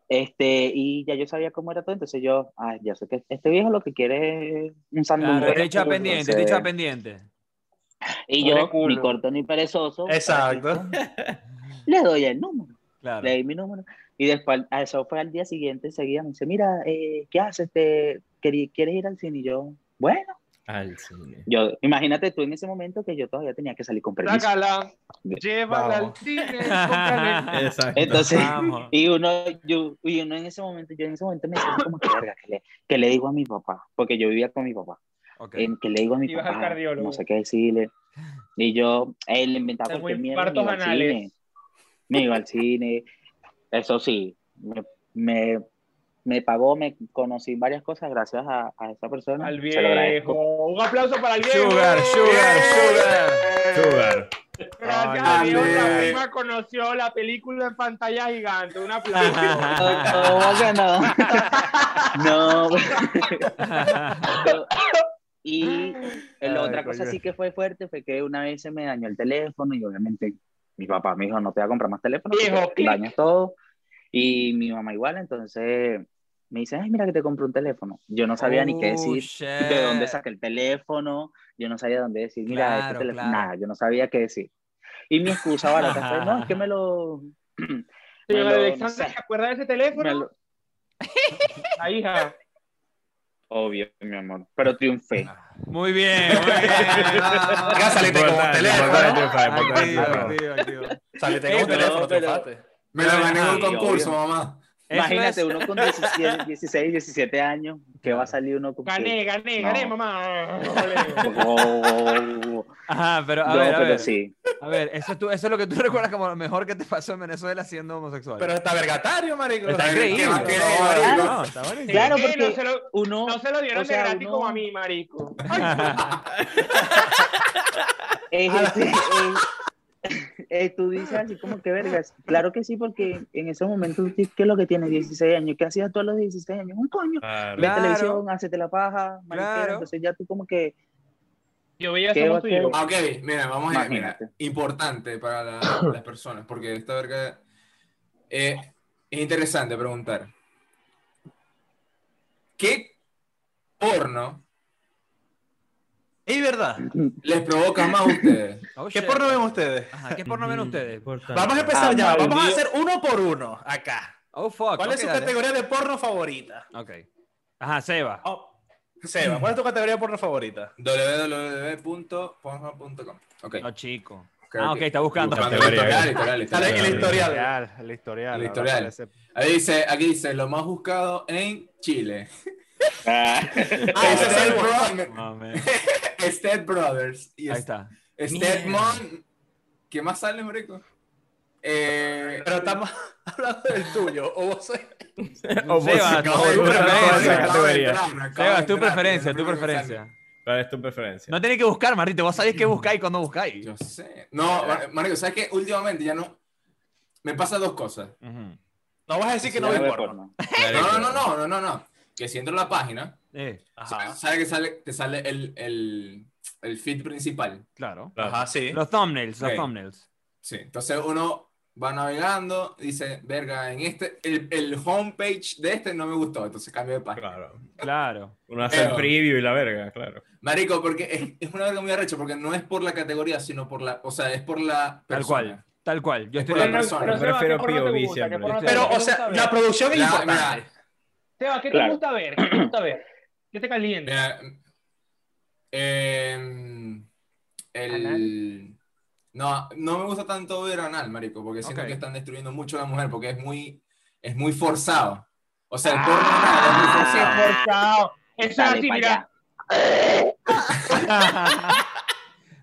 Este, y ya yo sabía cómo era todo, entonces yo, ay, ya sé que este viejo lo que quiere es un sándwich. Claro, te echaba pendiente, te echaba pendiente. Y yo, culo. ni corto ni perezoso. Exacto. Le doy el número. Claro. le di mi número. Y después, a eso fue al día siguiente, enseguida me dice, mira, eh, ¿qué haces? Te, queri- ¿Quieres ir al cine? Y yo, bueno, Al cine. yo, imagínate tú en ese momento que yo todavía tenía que salir con permiso. Sácala, llévala al cine. Exacto. Entonces, Vamos. y uno, yo, y uno en ese momento, yo en ese momento me sentí como que verga, que le, que le digo a mi papá, porque yo vivía con mi papá, Ok. en que le digo a mi Ibas papá, no sé qué decirle, y yo, él inventaba cualquier mierda, me iba al cine, me iba al cine, eso sí, me, me, me pagó, me conocí varias cosas gracias a, a esa persona, Al se lo agradezco. viejo. Un aplauso para el viejo. Sugar, sugar, sugar. Sugar. Gracias Ay, a Dios, la prima conoció la película en pantalla gigante. Un aplauso. ¿Cómo que no? no. y la Ay, otra cosa sí que fue fuerte fue que una vez se me dañó el teléfono y obviamente mi papá me dijo, no te voy a comprar más teléfono, ¿qué? dañas todo. Y mi mamá igual, entonces me dice, ay, mira que te compré un teléfono. Yo no sabía ni qué Oh, decir, shit. de dónde saqué el teléfono, yo no sabía dónde decir, mira, Claro, este teléfono, claro. nada, yo no sabía qué decir. Y mi excusa barata fue, no, es que me lo... me Señor lo- no Alexander, sé, ¿se acuerda de ese me teléfono? lo- La hija. Obvio, mi amor, pero triunfé. Muy bien, muy bien. Acá saliste con un teléfono. Saliste con un No, teléfono, triunfaste. Me lo gané en un concurso, mamá. Imagínate es- uno con 17, 16, 17 años, que va a salir uno con... Gané, gané, No. gané, mamá. Oh, oh, oh. Ajá, pero a No, ver, a pero ver. sí. A ver, eso es, tú- eso es lo que tú recuerdas como lo mejor que te pasó en Venezuela siendo homosexual. Pero está vergatario, marico. Está increíble. ¿Qué más querés, No, no, está. Claro, porque no se lo, uno... no se lo dieron o sea, de gratis uno- como a mí, marico. es- es- es- eh, tú dices así como que vergas. Claro que sí, porque en ese momento, ¿qué es lo que tienes? 16 años. ¿Qué hacías tú a los 16 años? Un coño. Claro. Ve televisión, hacete la paja, mariquera. Claro. Entonces ya tú como que... Yo veía Qué somos tú y yo. bacán. Ah, Ok, mira, vamos a mira, importante para la- las personas, porque esta verga eh, es interesante preguntar. ¿Qué porno Es verdad. les provoca más a ustedes? Oh, ¿Qué porno ven ustedes? Ajá, ¿qué porno ven ustedes? Vamos a empezar Ah, ya. Vamos a hacer uno por uno acá. Oh, fuck. ¿Cuál es su dale. categoría de porno favorita? Ok. Ajá, Seba. Oh, Seba, ¿cuál es tu categoría de porno favorita? www.pornhub.com Ok. No, chico. Ah, ok, está buscando. Buscando el historial, historial, Sale historial. el historial. El historial. El Ahí dice, aquí dice, lo más buscado en Chile. Ah, Ah, ese es el porno. Step Brothers. Y Ahí está. Stepmon. ¿Qué más sale, marico? Eh, Pero estamos hablando del tuyo. O vos O vos, Seba, acabo tu preferencia. toda esa acabo de categoría. entrar, acabo de Seba, tu entrar, preferencia, no tu preferencia. ¿Cuál es tu preferencia? No tenés que buscar, Martito. Vos sabés qué buscáis cuando buscáis. Yo sé. No, Mar- Marico, ¿sabes qué? Últimamente ya no. Me pasa dos cosas. No vas a decir que no ves ve porno. porno. No, no, no, no, no, no, no. Que si entro a la página, Eh, Ajá. ¿sabes que sale, te sale el, el, el feed principal? claro. Ajá, sí. Los thumbnails, los Ok. thumbnails. Sí. Entonces uno va navegando, dice, verga, en este, el, el homepage de este no me gustó, entonces cambio de página. Claro. Claro. Uno hace el Pero- preview y la verga, claro. Marico, porque es, es una verga muy arrecha, porque no es por la categoría, sino por la, o sea, es por la persona. Tal cual. Tal cual. Yo Es estoy por la persona. pero, prefiero ¿qué porno te POV siempre. Pero, o sea, ¿Qué te gusta la producción es importante. Seba, ¿qué te Claro. gusta ver? ¿Qué te gusta ver? ¿Qué te calienta? Mira, em, el... No, no me gusta tanto ver anal, marico, porque siento que están destruyendo mucho a la mujer, porque es muy, es muy forzado. O sea, el Ah, porno es muy ¡Qué forzado. forzado! Eso es así, mira.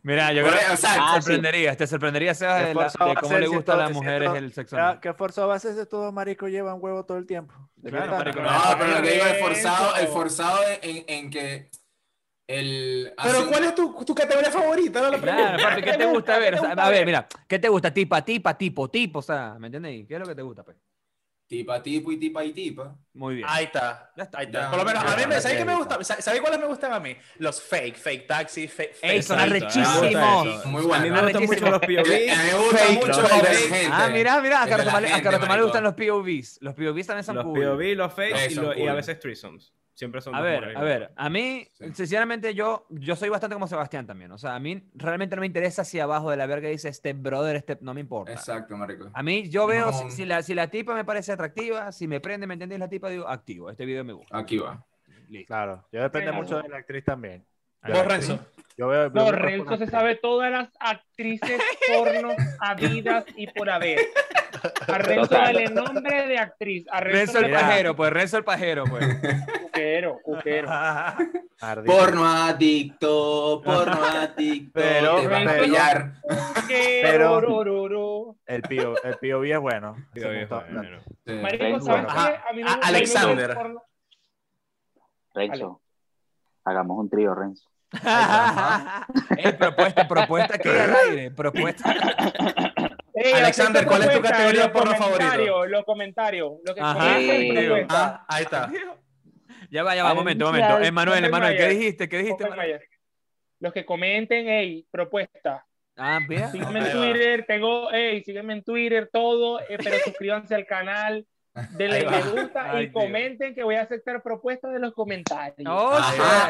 Mira, yo creo o sea, te sorprenderías, te sorprenderías Sebas, de, la- cómo le si gusta a las mujeres el sexo anal. ¿Qué forzado va a ser si todos maricos llevan huevo todo el tiempo? ¿De qué Claro, marico, No, pero lo que digo es forzado, el forzado en, en que el... Pero ¿cuál es tu, tu categoría favorita? No la Claro, papi, ¿qué ¿Qué te gusta ver? ¿Qué O sea, a ver, ver? mira, ¿qué te gusta? Tipa, tipa, tipo, tipo, o sea, ¿me entiendes? ¿Qué es lo que te gusta, pues? Tipa, tipo y tipa y tipa. Muy bien. Ahí está. Ya está. Ahí está. Ya, Por lo menos, ya, a mí me, ya, ¿sabes ya, qué me gusta? ¿Sabes sabes cuáles me gustan a mí? Los fake, fake taxi, fake, Ey, fake son taxi. arrechísimos. Eso. Muy A bueno. mí me gustan mucho los A mí POV. me gusta Fake, mucho los fake. gente. Ah, mira, mira, a Carlos Tomás a le gustan los POVs. Los POVs también son Los cool. POV, los fakes y, a veces threesomes. Siempre son A dos ver, a ver, a mí, Sí. sinceramente, yo, yo soy bastante como Sebastián también. O sea, a mí realmente no me interesa si abajo de la verga dice este brother, este, no me importa. Exacto, marico. A mí, yo veo, No. si, si la, si la tipa me parece atractiva, si me prende, ¿me entendéis? La tipa, digo, activo, este video me gusta. Aquí va. Listo. Claro, yo depende mucho de la actriz también. Vos. Renzo. Yo veo, No, Renzo se actriz. sabe todas las actrices porno habidas y por haber. A Renzo Total. dale nombre de actriz. A Renzo, Renzo el pajero, pues Renzo el pajero, pues. Cuquero, cuquero. Porno adicto, porno adicto. Pero- te van a pero- pillar. El PO, el POV es bueno. Sí, Ese obvio, me gusta. bueno. Sí. Marico, Renzo. ¿sabes Ajá. qué? A mí me A- gusta- Alexander. Renzo, hagamos un trío, Renzo. Propuesta, propuesta que aire, propuesta. Alexander, ¿cuál es tu categoría los porno favorito? comentarios, Los comentarios, lo que Ajá. comenten, Sí. propuestas. Ah, ahí está. Ya va, ya va, momento, momento. Emanuel, Emanuel, ¿qué dijiste? ¿Qué dijiste? Los que comenten, hey, propuestas. Ah, mira. Sígueme en. Twitter, tengo, hey, sígueme en Twitter, todo, eh, pero suscríbanse al canal, denle me gusta Ay, y tío. comenten que voy a aceptar propuestas de los comentarios. Oh,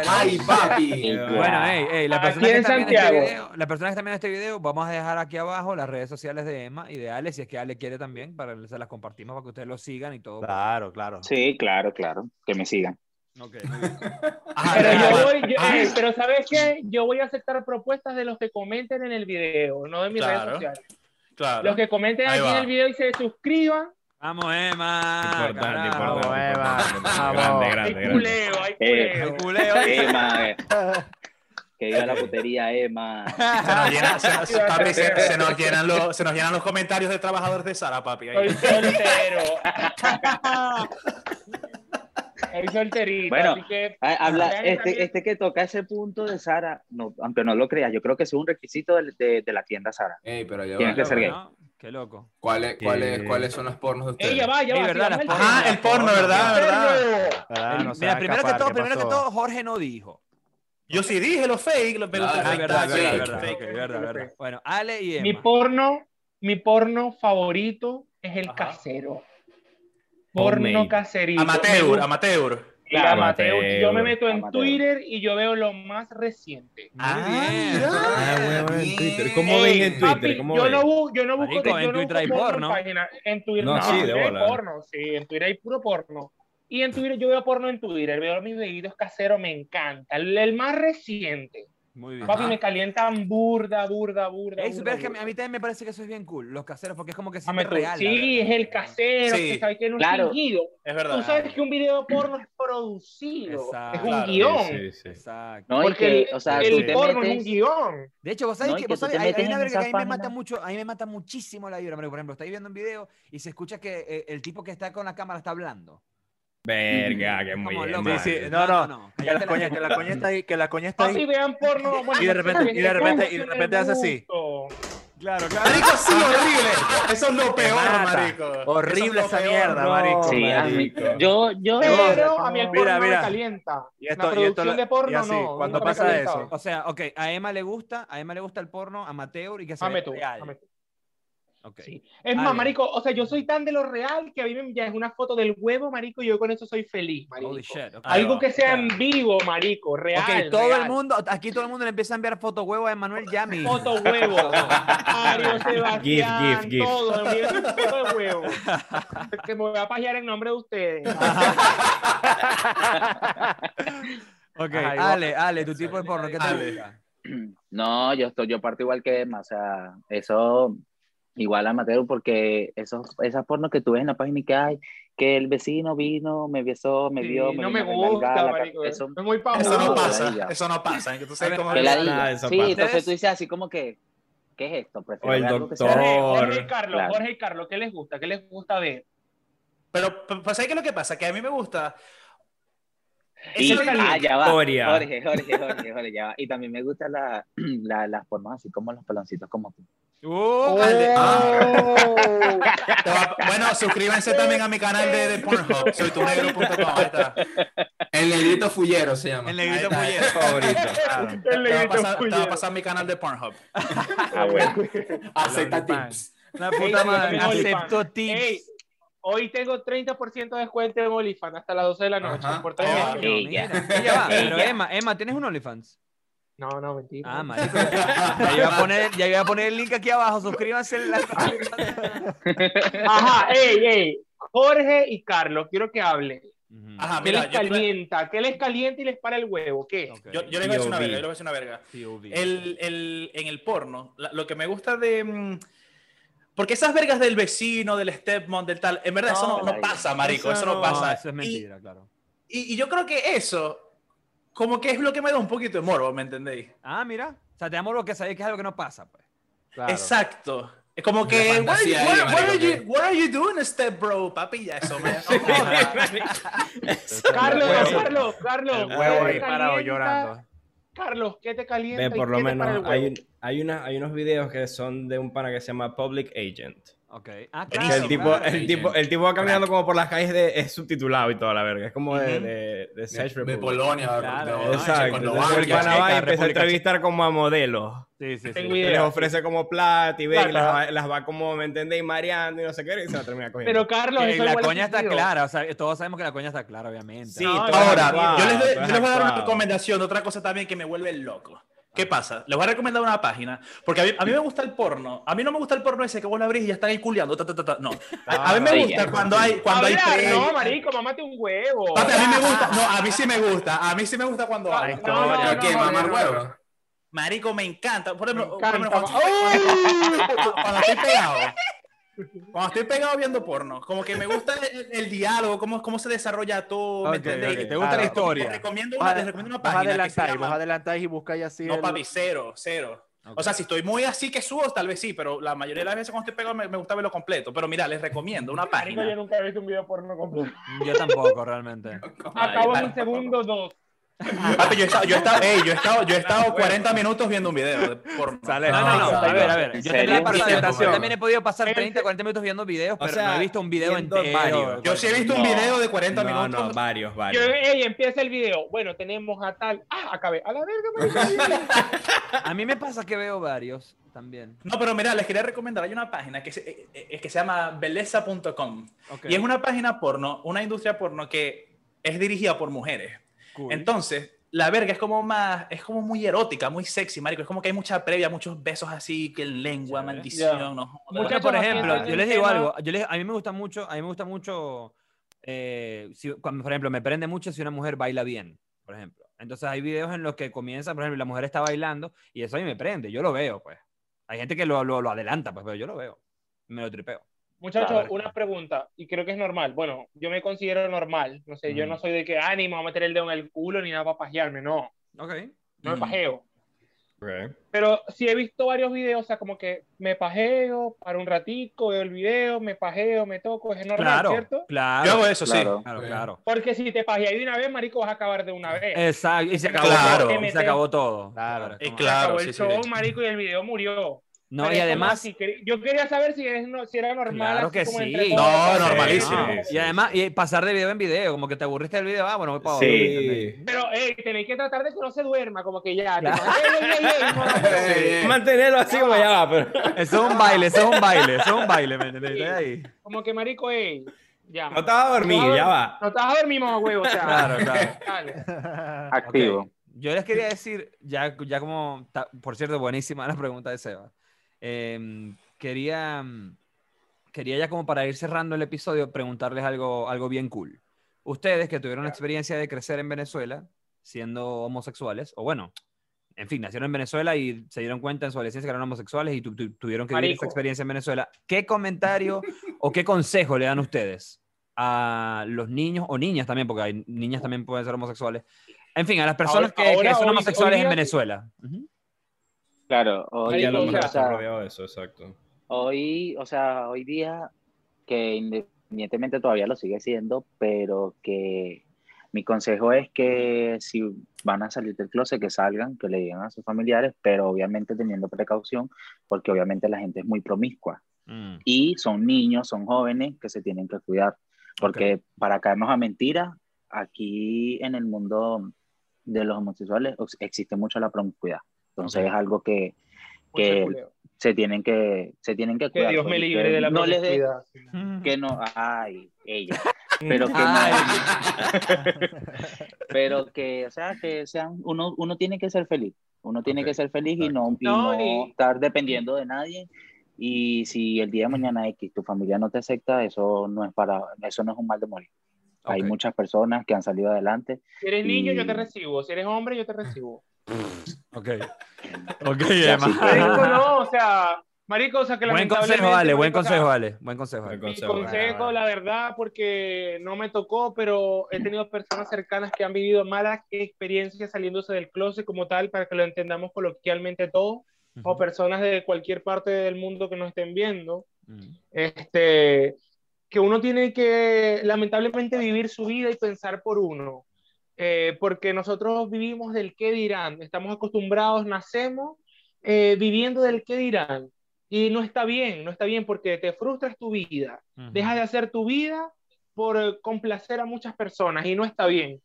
ay, papi. Bueno, hey, hey, la persona que en está viendo este video, la persona que está viendo este video, vamos a dejar aquí abajo las redes sociales de Emma y de Ale, si es que Ale quiere también, para se las compartimos para que ustedes lo sigan y todo. Claro, claro. Sí, claro, claro. Que me sigan. Ok, muy bien. Ajá, Pero yo voy, yo- eh, pero ¿sabes qué? Yo voy a aceptar propuestas de los que comenten en el video, no de mis Claro. redes sociales. Claro. Los que comenten Ahí aquí en va. el video y se suscriban, Vamos, Emma. Importante, carajo. importante, Vamos. Grande, hay grande, grande. culeo, hay Eh, culeo. culeo. Emma, eh. que diga la putería, Emma. Se nos, llena- se, se- papi, se- se nos llenan los, se nos llenan los comentarios de trabajadores de Sara, papi. ahí. Soy soltero. Soy solterito, Bueno, así que Habla, Vean también- este, este que toca ese punto de Sara, no, aunque no lo creas, yo creo que es un requisito de, de- de la tienda Sara. Ey, pero ya Tiene va. que ser gay. ¿no? Qué loco. ¿Cuáles, cuáles, Eh. ¿Cuáles son los pornos de ustedes? Ella va, ya Ey, va. verdad, sigamos las el porno, ¿verdad? ¿verdad? Ah, El- no mira, primero que escapar, todo, ¿qué primero que todo, Jorge no dijo. Yo sí dije los fake, los Ah, fake verdad, verdad, sí, verdad. fake. verdad, verdad. Bueno, Ale y Mi Emma. porno, mi porno favorito es el Ajá. casero. Porno caserito. Amateur, amateur. El amateur. Amateur. Yo me meto en Amateur. Twitter y yo veo lo más reciente. Bien. Ah, huevón, en Bien. Twitter. ¿Cómo Ey, ven en Twitter? papi, ¿Cómo yo, ven? no, bu- yo no busco, Marico, en yo no Twitter hay porno. en página. En Twitter No, no, sí, en Twitter hay porno. Sí, en Twitter hay puro porno. Y en Twitter yo veo porno en Twitter. Veo mis videos caseros, me encanta. El, el más reciente. Muy bien. Papi, Ajá. me calientan burda, burda, burda. Ey, burda, supieras que a mí, burda. a mí también me parece que eso es bien cool, los caseros, porque es como que siente tú. real. Sí, es el casero, Sí. que sabe que no Claro. es fingido. Es verdad. Tú sabes que un video porno es producido, Exacto. es un Claro. guion. Sí, sí. Exacto. No, Porque que, el, o sea, el tú porno es metes- un guion. De hecho, vos sabés No, que, que vos sabés, hay, hay una verga que a mí me mata mucho, a mí me mata muchísimo la vibra. Por ejemplo, estáis viendo un video y se escucha que eh, el tipo que está con la cámara está hablando. Verga, que muy bien. Sí, sí, madre. no, no, Que la coña, que la coña está ahí, que la coña está ahí. vean porno. bueno, Y de repente- y de repente- y de repente hace así. Claro, claro. Marico, sí, horrible. Eso es lo peor, marico. Horrible es esa peor. mierda, No, marico. Sí, marico. yo, yo, Pero a mí el porno Mira, no mira. me calienta. Y esto- la y esto producción de porno y así, no. cuando pasa eso. O sea, ok, a Emma le gusta, a Emma le gusta el porno amateur y que se Dame ve tú, real. dame tú. Ok. Sí. Es Ah, más, marico, o sea, yo soy tan de lo real que a mí me ya es una foto del huevo, marico, y yo con eso soy feliz, marico. Holy shit. ok. Ahí Algo que sea en vivo, marico, real. Ok, todo real. el mundo, aquí todo el mundo le empieza a enviar foto huevo a Emanuel ya mismo. Foto huevo. Mario Sebastián, Gif, gif, gif. todo, foto de huevo. que me voy a pajear en nombre de ustedes. Ok, igual- Ale, Ale, tu tipo de porno, ¿qué gusta? No, yo estoy, yo parto igual que Emma, o sea, eso igual a Mateo, porque esos, esas pornos que tú ves en la página y que hay, que el vecino vino, me besó, me Sí, vio, no vino me a remangar gusta, la marico. eso, Es muy pajudo. Eso no pasa, eso no pasa. cómo que la eso Sí, pasa. entonces tú dices así como que, ¿qué es esto? Prefiero O el que sea- doctor. Jorge, y Carlos, Claro. Jorge y Carlos, ¿qué les gusta? ¿Qué les gusta ver? Pero, ¿sabes qué es lo que pasa? Que a mí me gusta. Y, ah, ya va. Historia. Jorge, Jorge, Jorge, Jorge, ya va. Y también me gustan la, la, las formas así como los peloncitos como tú. Uh, Oh. Va- Bueno, suscríbanse también a mi canal de, de Pornhub. Ahí está. El negrito fullero se llama. el negrito está. favorito. El Te va, a negrito pasar, te va a fullero. pasar mi canal de Pornhub. Ah, bueno. Acepta tips. La puta madre, acepto tips. Hoy tengo 30% de descuento en OnlyFans hasta las 12 de la noche. Ajá. Por Oh, Mira, ya. y ya va, pero. Emma, Emma, ¿tienes un OnlyFans? No, no, mentira. Ah, marico. Ya iba a poner, ya iba a poner el link aquí abajo, suscríbanse. a la- Ajá, ey, ey. Jorge y Carlos, quiero que hablen. Ajá, ¿Qué mira, les yo, calienta? ¿Qué les calienta y les para el huevo? ¿Qué? Yo, yo les voy a decir una verga, yo les voy a decir una verga. POV. El, el- en el porno, la- lo que me gusta de... Porque esas vergas del vecino, del stepmom, del tal, en verdad eso no, no No, pasa, marico, eso, no No, pasa. eso es Y- mentira, claro. Y, y yo creo que eso, como que es lo que me da un poquito de morbo, ¿me entendéis? Ah, mira. O sea, te damos lo que sabéis que es algo que no pasa, pues. Claro. Exacto. Es como que, what, fantasía what- ahí, what marico, are you, what are you doing, step bro? Papi, ya eso, me Carlos, Carlos, Carlos. El ¿qué huevo ahí parado llorando. Carlos, ¿qué te calienta? Ve, y por lo qué te para el menos hay, hay, una, hay unos videos que son de un pana que se llama Public Agent. Ok. Ah, Que claro. el, tipo, claro. el, tipo, el tipo va caminando como por las calles de... Es subtitulado y toda la verga. Es como de, de, de De, de. Polonia, Claro, Exacto. Entonces el pana va y empieza a entrevistar como a modelos. Sí, sí, sí. Y les ofrece como plata y ve que las va, las va como, ¿me entendéis? Mareando y no sé qué, y se la termina cogiendo. Pero Carlos, eso la coña es está clara, o sea, todos sabemos que la coña está clara, obviamente. Sí, No, Ahora, yo les, yo les voy a dar una recomendación otra cosa también que me vuelve loco. ¿Qué pasa? Les voy a recomendar una página, porque a mí, a mí me gusta el porno. A mí no me gusta el porno ese que vos lo abrís y ya están ahí culiando. ta, ta, ta, ta. No. A, a mí me Sí, gusta cuando hay, cuando hay no, marico, mamate un huevo. A mí me gusta. No, a mí sí me gusta. A mí sí me gusta cuando hay. No, no, ¿Pero no, qué? no, ¿Mamar no, huevo? Marico, me encanta. Por ejemplo, Me por ejemplo, encanta. cuando, cuando estoy pegado. Cuando estoy pegado viendo porno, como que me gusta el, el diálogo, cómo, cómo se desarrolla todo, ¿me Ok, entendéis? ok, te gusta la Claro. historia. Les recomiendo Vos una, les recomiendo una vos página que se adelantáis, vos adelantáis y buscáis así. No, el- papi, cero, cero. Ok. O sea, si estoy muy así que subo, tal vez sí, pero la mayoría de las veces cuando estoy pegado me, me gusta verlo completo. Pero mira, les recomiendo una Marico, yo página. nunca he visto un video porno completo. Yo tampoco, realmente. Acabo en un segundo dos. Papi, yo he estado, yo he estado, ey, yo he estado, yo he estado 40 minutos viendo un video de porno. Sale. No, no, no. No, A ver, a ver. ¿en Yo también, yo también he podido pasar Gente- 30, 40 minutos viendo videos, O pero sea, no he visto un video entero. varios. Yo sí he visto un video de 40 No, minutos. no, varios, Yo, varios. ey, empieza el video. Bueno, tenemos a tal. Ah, acabé. A la verga, marico. A mí me pasa que veo varios también. No, pero mira, les quería recomendar, hay una página que se, eh, eh, que se llama beleza.com Ok, y es una página porno, una industria porno que es dirigida por mujeres. Cool. Entonces, la verga es como más, es como muy erótica, muy sexy, marico. Es como que hay mucha previa, muchos besos así, que lengua, Chévere. maldición, Ya. no Muchachos, por ejemplo, yo les digo algo. Yo les- a mí me gusta mucho, a mí me gusta mucho, eh, si- cuando, por ejemplo, me prende mucho si una mujer baila bien, por ejemplo. Entonces hay videos en los que comienza, por ejemplo, la mujer está bailando y eso a mí me prende, yo lo veo, pues. Hay gente que lo, lo, lo adelanta, pues, pero yo lo veo. Me lo tripeo. Muchachos, Claro. una pregunta, y creo que es normal. Bueno, yo me considero normal. No sé, yo Mm. no soy de que, ah, ni me voy a meter el dedo en el culo ni nada para pajearme. No, Ok. no me Mm. pajeo. Ok. Pero sí he visto varios videos, o sea, como que me pajeo, para un ratico, veo el video, me pajeo, me toco, es normal, Claro, ¿cierto? claro. Yo hago eso, Claro. sí. Claro, Ok. claro. Porque si te pajeas de una vez, marico, vas a acabar de una vez. Exacto. Y se acabó Claro. todo. Y se acabó todo. Claro. es Eh, como- claro. Acabó el sí, show, sí. marico, y el video murió. No, Pero y además, yo quería saber si, es, no- si era normal. Claro que como sí. entre No, normalísimo. y además, y pasar de video en video, como que te aburriste del video, ah, bueno, voy para otro. Sí. Pero hey, tenéis que tratar de que no se duerma, como que ya. Claro. no. Mantenerlo así como ya va, pero. Eso es un baile, eso es un baile, eso es un baile, ¿me ahí. Como que marico, ey, ya. No estaba dormido, ya va. No estás a dormir, mamá huevo, o sea. Claro, claro. Dale. Activo. Yo les quería decir, ya, ya como, por cierto, buenísima la pregunta de Seba. Em, quería, mm, quería ya como para ir cerrando el episodio, preguntarles algo, algo bien cool. Ustedes que tuvieron la experiencia de crecer en Venezuela siendo homosexuales, o bueno, en fin, nacieron en Venezuela y se dieron cuenta en su adolescencia que eran homosexuales y tu- tu- tuvieron que vivir esa experiencia en Venezuela. ¿Qué comentario o qué consejo le dan ustedes a los niños o niñas también, porque hay niñas también pueden ser homosexuales? En fin, a las personas Ahora- que, son hoy- homosexuales hoy en Venezuela. Claro, hoy, Y a lo o sea, eso, exacto. hoy, o sea, hoy día, que independientemente todavía lo sigue siendo, pero que mi consejo es que si van a salir del closet, que salgan, que le digan a sus familiares, pero obviamente teniendo precaución, porque obviamente la gente es muy promiscua. Mm, Y son niños, son jóvenes que se tienen que cuidar, porque para caernos a mentiras, aquí en el mundo de los homosexuales ex- existe mucho la promiscuidad. Entonces es algo que, que se tienen que se tienen que Que cuidar. Dios me libre de la no les promiscuidad. que no, ay, ella, pero que Ay. no, pero que, o sea, que sean, uno, uno tiene que ser feliz, uno tiene que ser feliz y no, y No, no y- estar dependiendo de nadie. Y si el día de mañana X tu familia no te acepta, eso no es para, eso no es un mal de morir. Hay muchas personas que han salido adelante. Si eres niño, yo te recibo. Si eres hombre, yo te recibo. Ok. Ok, Emma. Marico, no, o sea, marico, o sea, que Buen consejo, lamentablemente, Ale, buen consejo, Ale. Buen consejo, Buen Ale. Mi consejo, la verdad, porque no me tocó, pero he tenido personas cercanas que han vivido malas experiencias saliéndose del closet como tal, para que lo entendamos coloquialmente todo, o personas de cualquier parte del mundo que nos estén viendo, Mm, este, que uno tiene que lamentablemente vivir su vida y pensar por uno, eh, porque nosotros vivimos del qué dirán, estamos acostumbrados, nacemos eh, viviendo del qué dirán, y no está bien, no está bien porque te frustras tu vida, ujú. dejas de hacer tu vida por eh, complacer a muchas personas y no está bien.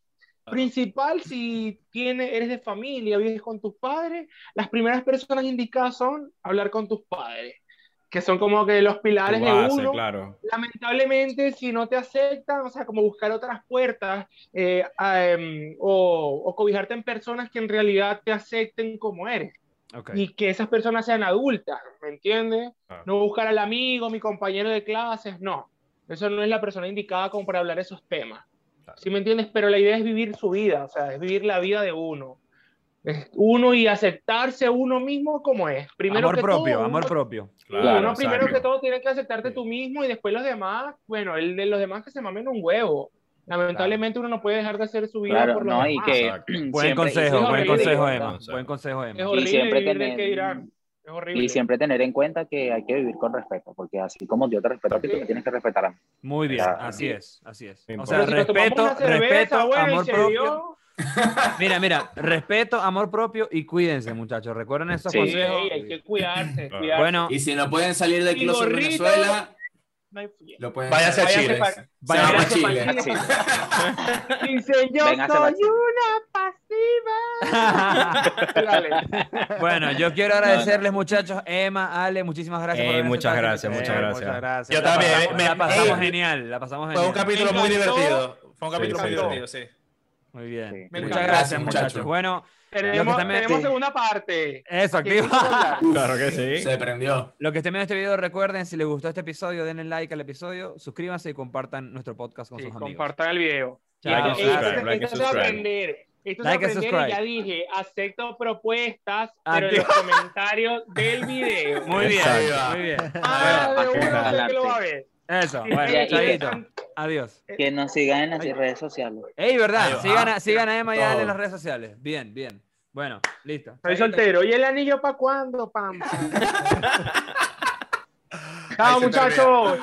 Principal, si tiene, eres de familia, vives con tus padres, las primeras personas indicadas son hablar con tus padres, que son como que los pilares Tu de base, uno. claro. Lamentablemente, si no te aceptan, o sea, como buscar otras puertas eh, em, o, o cobijarte en personas que en realidad te acepten como eres Ok. y que esas personas sean adultas, ¿me entiendes? Claro. No buscar al amigo, mi compañero de clases, no. Eso no es la persona indicada como para hablar esos temas. Claro. ¿Sí me entiendes? Pero la idea es vivir su vida, o sea, es vivir la vida de uno. Es uno y aceptarse uno mismo como es. Primero Amor que propio, todo, amor uno- propio. Claro, uno primero exacto. que todo tiene que aceptarte tú mismo y después los demás, bueno, el de los demás que se mamen un huevo. Lamentablemente uno no puede dejar de hacer su vida Claro, por los no, y demás. que Exacto. Buen siempre- y consejo, es buen horrible, consejo. Emma. Buen consejo, Es Emma. horrible siempre vivir del tener- que dirán. Es horrible. Y siempre tener en cuenta que hay que vivir con respeto, porque así como yo te respeto a ti, tú me tienes que respetar a mí. Muy bien, Claro. así es, así es. O sea, si respeto, cerveza, respeto, bueno, y amor se propio. dio, Mira, mira, respeto, amor propio y cuídense, muchachos. Recuerden esos Sí. consejos. ey, hay que cuidarse, Claro. cuidarse. Bueno, Y si no pueden salir del closet en gorrito. Venezuela, No hay lo pueden Váyase a. Chile. pa- Se van Vayan a váyase Chile. Dicen, yo soy una pasiva. Bueno, yo quiero agradecerles, muchachos. Emma, Ale, muchísimas gracias por haber muchas gracias, este- muchas Eh, gracias. Muchas gracias. Yo La también, pasamos, me- la pasamos ey. genial, la pasamos Fue un genial. capítulo Me muy encantó. divertido. Fue un Sí, capítulo sí, muy sí. divertido, sí. Muy bien. Sí. Muchas Gracias, gracias, muchachos. Bueno, Tenemos, también- tenemos Sí. segunda parte. eso, ¿Quién activa. Claro que sí. Se prendió. Lo que estén viendo este video, recuerden, si les gustó este episodio, denle like al episodio, suscríbanse y compartan nuestro podcast con Sí, sus amigos. compartan el video. Chao. Like and Esto- like and aprender. Esto aprender y ya dije, acepto propuestas, pero en los comentarios del video. Muy bien, Exacto. muy bien. Ah, de uno que lo va a ver. Eso, bueno, Ya, chavito. Adiós. Que nos sigan en las redes sociales. Ey, ¿verdad? Sigan a, sigan a Emma y a Ale Todo. en las redes sociales. Bien, bien. Bueno, listo. Soy soltero. ¿Y el anillo para cuándo, pam? Chao, muchachos.